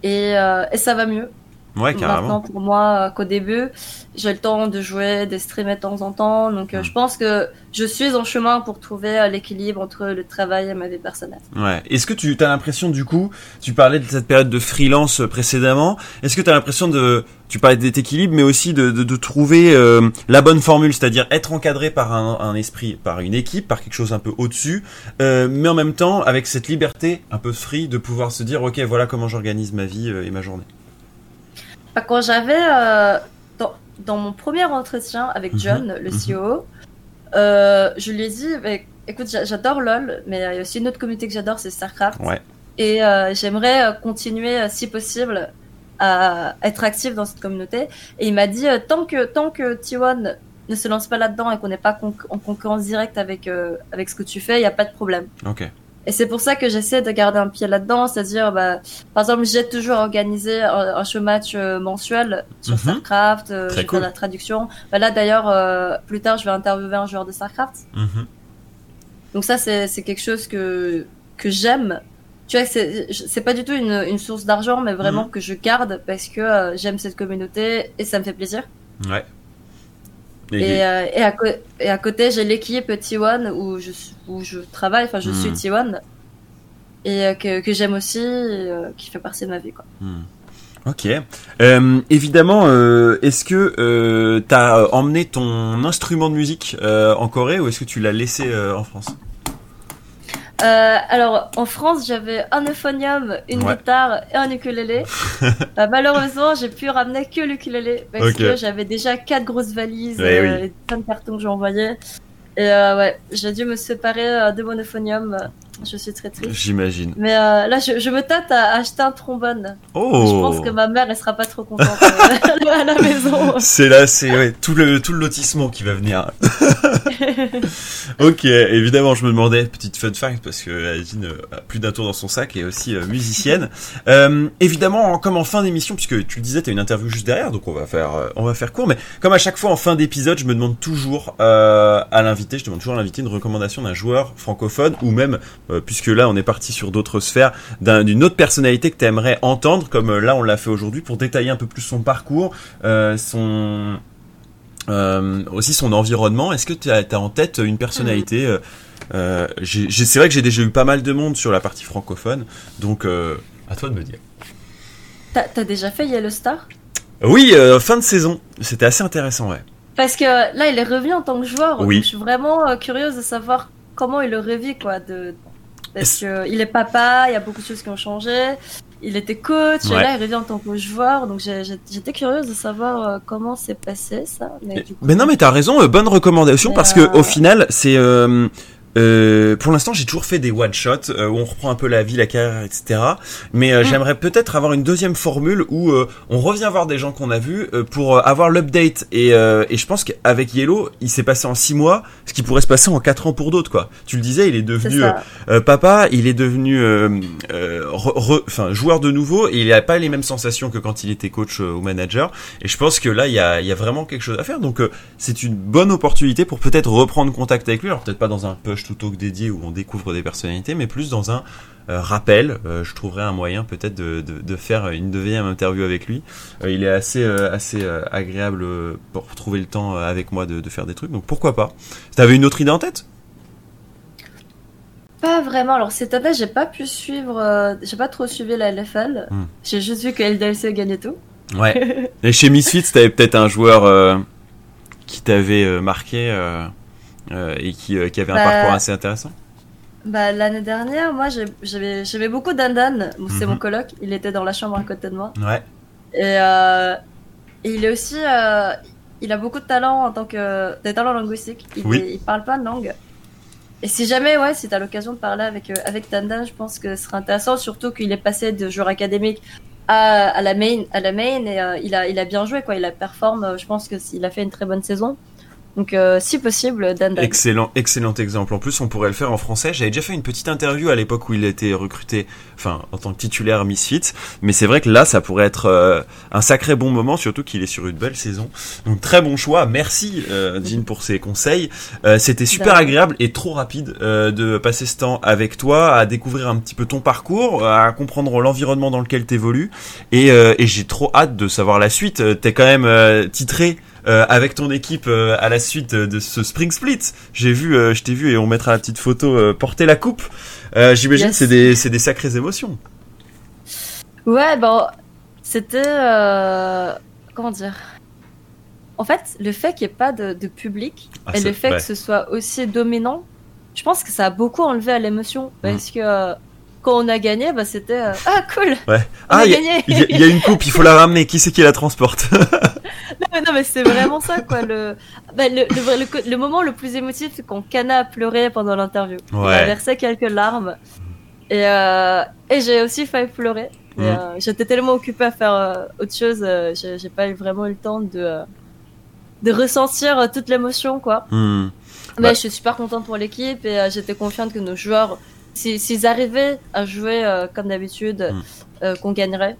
et, euh, et ça va mieux. Ouais, carrément. maintenant pour moi euh, qu'au début j'ai le temps de jouer, de streamer de temps en temps. Donc euh, Mm. je pense que je suis en chemin pour trouver euh, l'équilibre entre le travail et ma vie personnelle. Ouais. Est-ce que tu as l'impression du coup, tu parlais de cette période de freelance précédemment, est-ce que tu as l'impression de, tu parlais de équilibre, mais aussi de, de, de trouver euh, la bonne formule, c'est-à-dire être encadré par un, un esprit, par une équipe, par quelque chose un peu au-dessus, euh, mais en même temps avec cette liberté un peu free de pouvoir se dire, ok, voilà comment j'organise ma vie et ma journée. Bah, Quand j'avais euh, dans, dans mon premier entretien avec Mhm. John, le Mhm. CEO, euh, je lui ai dit bah, écoute, j'a- j'adore LoL, mais il y a aussi une autre communauté que j'adore, c'est StarCraft. Ouais. Et euh, j'aimerais continuer, si possible, à être actif dans cette communauté. Et il m'a dit tant que tant que T1 ne se lance pas là-dedans et qu'on n'est pas conc- en concurrence directe avec avec ce que tu fais, il n'y a pas de problème. Ok. Et c'est pour ça que j'essaie de garder un pied là-dedans, c'est-à-dire, bah, par exemple, j'ai toujours organisé un, un show match euh, mensuel sur Mhm. StarCraft, euh, cool. la traduction. Bah, là, d'ailleurs, euh, plus tard, je vais interviewer un joueur de StarCraft. Mhm. Donc ça, c'est quelque chose que que j'aime. Tu vois, c'est pas du tout une, une source d'argent, mais vraiment Mhm. que je garde parce que euh, j'aime cette communauté et ça me fait plaisir. Ouais. Et, euh, et, à, co- et à côté, j'ai l'équipe T1 où je, où je travaille, enfin je suis Mhm. T1 et euh, que, que j'aime aussi, euh, qui fait partie de ma vie. Quoi. Hmm. Ok. Euh, évidemment, euh, est-ce que euh, t'as euh, emmené ton instrument de musique euh, en Corée ou est-ce que tu l'as laissé euh, en France? Euh, alors en France, j'avais un euphonium, une Ouais. guitare et un ukulélé. Euh, malheureusement, j'ai pu ramener que l'ukulélé parce que j'avais déjà quatre grosses valises Ouais, euh, oui. et plein de cartons que j'ai envoyés. Et euh, ouais, j'ai dû me séparer euh, de mon euphonium. Je suis très triste. J'imagine. Mais euh, là, je, je me tâte à acheter un trombone. Oh. Je pense que ma mère, elle sera pas trop contente euh, à la maison. C'est là, c'est ouais, tout le tout le lotissement qui va venir. ok, évidemment, je me demandais petite fun fact parce que Adine a plus d'un tour dans son sac et aussi euh, musicienne. Euh, évidemment, en- comme en fin d'émission, puisque tu le disais, t'as une interview juste derrière, donc on va faire euh, on va faire court. Mais comme à chaque fois en fin d'épisode, je me demande toujours euh, à l'invité, je demande toujours à l'invité une recommandation d'un joueur francophone ou même, euh, puisque là on est parti sur d'autres sphères, d'un- d'une autre personnalité que t'aimerais entendre, comme euh, là on l'a fait aujourd'hui, pour détailler un peu plus son parcours, euh, son euh, aussi son environnement. Est-ce que tu as, en tête une personnalité j'ai- C'est vrai que j'ai déjà eu pas mal de monde sur la partie francophone, donc à toi de me dire. T'as déjà fait Yellow Star? Oui, fin de saison, c'était assez intéressant, ouais. Parce que là, il est revenu en tant que joueur. Oui. donc je suis vraiment euh, curieuse de savoir comment il le revit, quoi. De... Parce Est-ce- que il est papa, il y a beaucoup de choses qui ont changé. Il était coach, et Ouais. là, il revient en tant que joueur. Donc j'étais curieuse de savoir euh, comment c'est passé, ça. Mais, coup, Mais non, mais t'as raison, euh, bonne recommandation Mais, parce que euh, au final, c'est euh, euh, pour l'instant, j'ai toujours fait des one shot où on reprend un peu la vie, la carrière, etc. Mais euh, Mm. j'aimerais peut-être avoir une deuxième formule où euh, on revient voir des gens qu'on a vus euh, pour euh, avoir l'update. Et, euh, et je pense qu'avec Yellow, il s'est passé en six mois, ce qui pourrait se passer en quatre ans pour d'autres, quoi. Tu le disais, il est devenu euh, papa, il est devenu euh, euh, re- re- joueur de nouveau et il n'a pas les mêmes sensations que quand il était coach euh, ou manager. Et je pense que là, il y a, y a vraiment quelque chose à faire. Donc euh, c'est une bonne opportunité pour peut-être reprendre contact avec lui. Alors peut-être pas dans un push to talk dédié où on découvre des personnalités, mais plus dans un euh, rappel. Euh, je trouverai un moyen peut-être de, de, de faire une deuxième interview avec lui. Euh, il est assez assez agréable pour trouver le temps avec moi de, de faire des trucs. Donc pourquoi pas? T'avais une autre idée en tête? Pas vraiment. Alors cette année, j'ai pas pu suivre, j'ai pas trop suivi la LFL. Hmm. J'ai juste vu que LDLC gagnait tout. Ouais. Et chez Misfits, t'avais peut-être un joueur qui t'avait marqué et qui, euh, qui avait un Bah, parcours assez intéressant. Bah l'année dernière, moi j'aimais beaucoup Dandan. C'est Mhm. mon coloc. Il était dans la chambre à côté de moi. Ouais. Et, euh, et il est aussi, euh, il a beaucoup de talent en tant que des talents linguistiques. Il, Oui. il parle plein de langues. Et si jamais, ouais, si t'as l'occasion de parler avec euh, avec Dandan, je pense que ce serait intéressant, surtout qu'il est passé de joueur académique à, à la main, à la main, et euh, il a il a bien joué quoi. Il a performe. euh, Je pense que s'il a fait une très bonne saison. Donc euh, si possible, Dandan. Excellent, excellent exemple. En plus, on pourrait le faire en français. J'avais déjà fait une petite interview à l'époque où il était recruté, enfin, en tant que titulaire Misfits. Mais c'est vrai que là, ça pourrait être euh, un sacré bon moment, surtout qu'il est sur une belle saison. Donc, très bon choix. Merci, euh, Jean, pour ces conseils. Euh, C'était super agréable et trop rapide euh, de passer ce temps avec toi, à découvrir un petit peu ton parcours, à comprendre l'environnement dans lequel t'évolues. Et, euh, et j'ai trop hâte de savoir la suite. T'es quand même euh, titré avec ton équipe euh, à la suite euh, de ce Spring Split. J'ai vu, euh, je t'ai vu et on mettra la petite photo euh, porter la coupe. Euh, J'imagine Yes. c'est des c'est des sacrées émotions. Ouais, bon, c'était. euh, comment dire? En fait, le fait qu'il n'y ait pas de, de public Ah, et le fait ouais. que ce soit aussi dominant, je pense que ça a beaucoup enlevé à l'émotion. Parce que euh, quand on a gagné, bah, c'était. euh, ah, cool Ouais. Ah, il y, a- il y il une coupe, il faut la ramener. Qui c'est qui la transporte Non, mais, non, mais c'est vraiment ça, quoi. Le, bah, le, le, vrai- le co- le moment le plus émotif, c'est quand Kana a pleuré pendant l'interview. Il Ouais. a versé quelques larmes. Et, euh, et j'ai aussi failli pleurer. Mhm. euh, J'étais tellement occupée à faire euh, autre chose, j'ai pas eu vraiment eu le temps de, de ressentir toute l'émotion, quoi. Hmm. Mais Ouais. je suis super contente pour l'équipe et j'étais confiante que nos joueurs, si- s'ils arrivaient à jouer euh, comme d'habitude, Mhm. euh, qu'on gagnerait.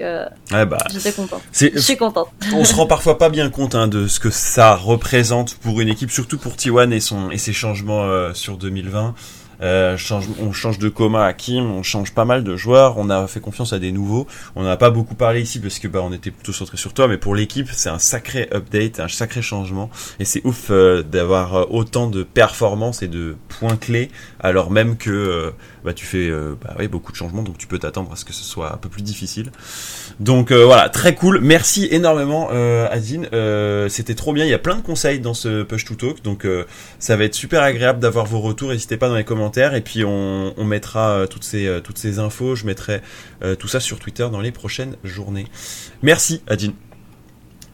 Euh, Ouais, bah, j'étais contente. c'est Je suis contente. on se rend parfois pas bien compte hein, de ce que ça représente pour une équipe, surtout pour T1 et son et ses changements euh, sur 2020. Euh, on change de coma à Kim, on change pas mal de joueurs, on a fait confiance à des nouveaux. On n'a pas beaucoup parlé ici parce que bah on était plutôt centré sur toi, mais pour l'équipe c'est un sacré update, un sacré changement et c'est ouf euh, d'avoir euh, autant de performances et de points clés alors même que bah tu fais euh, bah, beaucoup de changements donc tu peux t'attendre à ce que ce soit un peu plus difficile. Donc euh, voilà, très cool. Merci énormément euh, Adine. C'était trop bien. Il y a plein de conseils dans ce Push to Talk. Donc ça va être super agréable d'avoir vos retours. N'hésitez pas dans les commentaires. Et puis on, mettra toutes, ces, toutes ces infos. Je mettrai tout ça sur Twitter dans les prochaines journées. Merci Adine.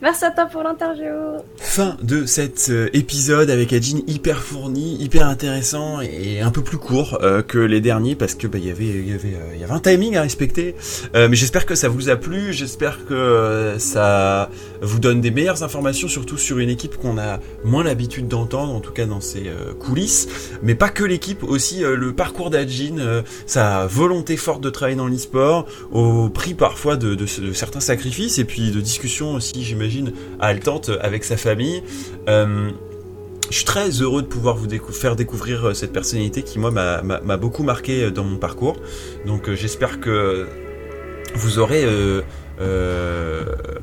Merci à toi pour l'interview. Fin de cet euh, épisode avec Adine hyper fourni, hyper intéressant et un peu plus court euh, que les derniers parce que bah, y avait y avait euh, y avait un timing à respecter. Mais j'espère que ça vous a plu, j'espère que ça vous donne des meilleures informations surtout sur une équipe qu'on a moins l'habitude d'entendre en tout cas dans ses coulisses, mais pas que l'équipe aussi le parcours euh, sa volonté forte de travailler dans l'e-sport au prix parfois de- de certains sacrifices et puis de discussions aussi j'imagine haletante avec sa famille. Euh, je suis très heureux de pouvoir vous faire découvrir euh, cette personnalité qui moi m'a- beaucoup marqué euh, dans mon parcours. Donc j'espère que vous aurez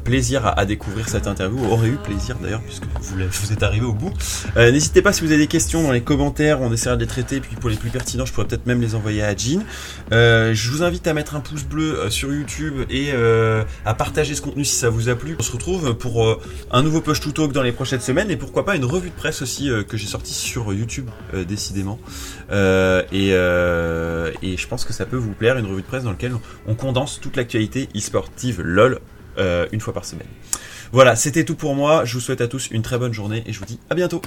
plaisir à, à découvrir cette interview, aurez eu plaisir d'ailleurs puisque vous, vous êtes arrivé au bout. Euh, N'hésitez pas si vous avez des questions dans les commentaires, on essaiera de les traiter. Puis pour les plus pertinents, je pourrais peut-être même les envoyer à Jean. Euh, je vous invite à mettre un pouce bleu euh, sur YouTube et euh, à partager ce contenu si ça vous a plu. On se retrouve pour euh, un nouveau Push to Talk dans les prochaines semaines et pourquoi pas une revue de presse aussi euh, que j'ai sortie sur YouTube euh, décidément. Euh, et, euh, et je pense que ça peut vous plaire, une revue de presse dans laquelle on condense toute l'actualité e-sportive LOL euh, une fois par semaine. Voilà, c'était tout pour moi. Je vous souhaite à tous une très bonne journée et je vous dis à bientôt.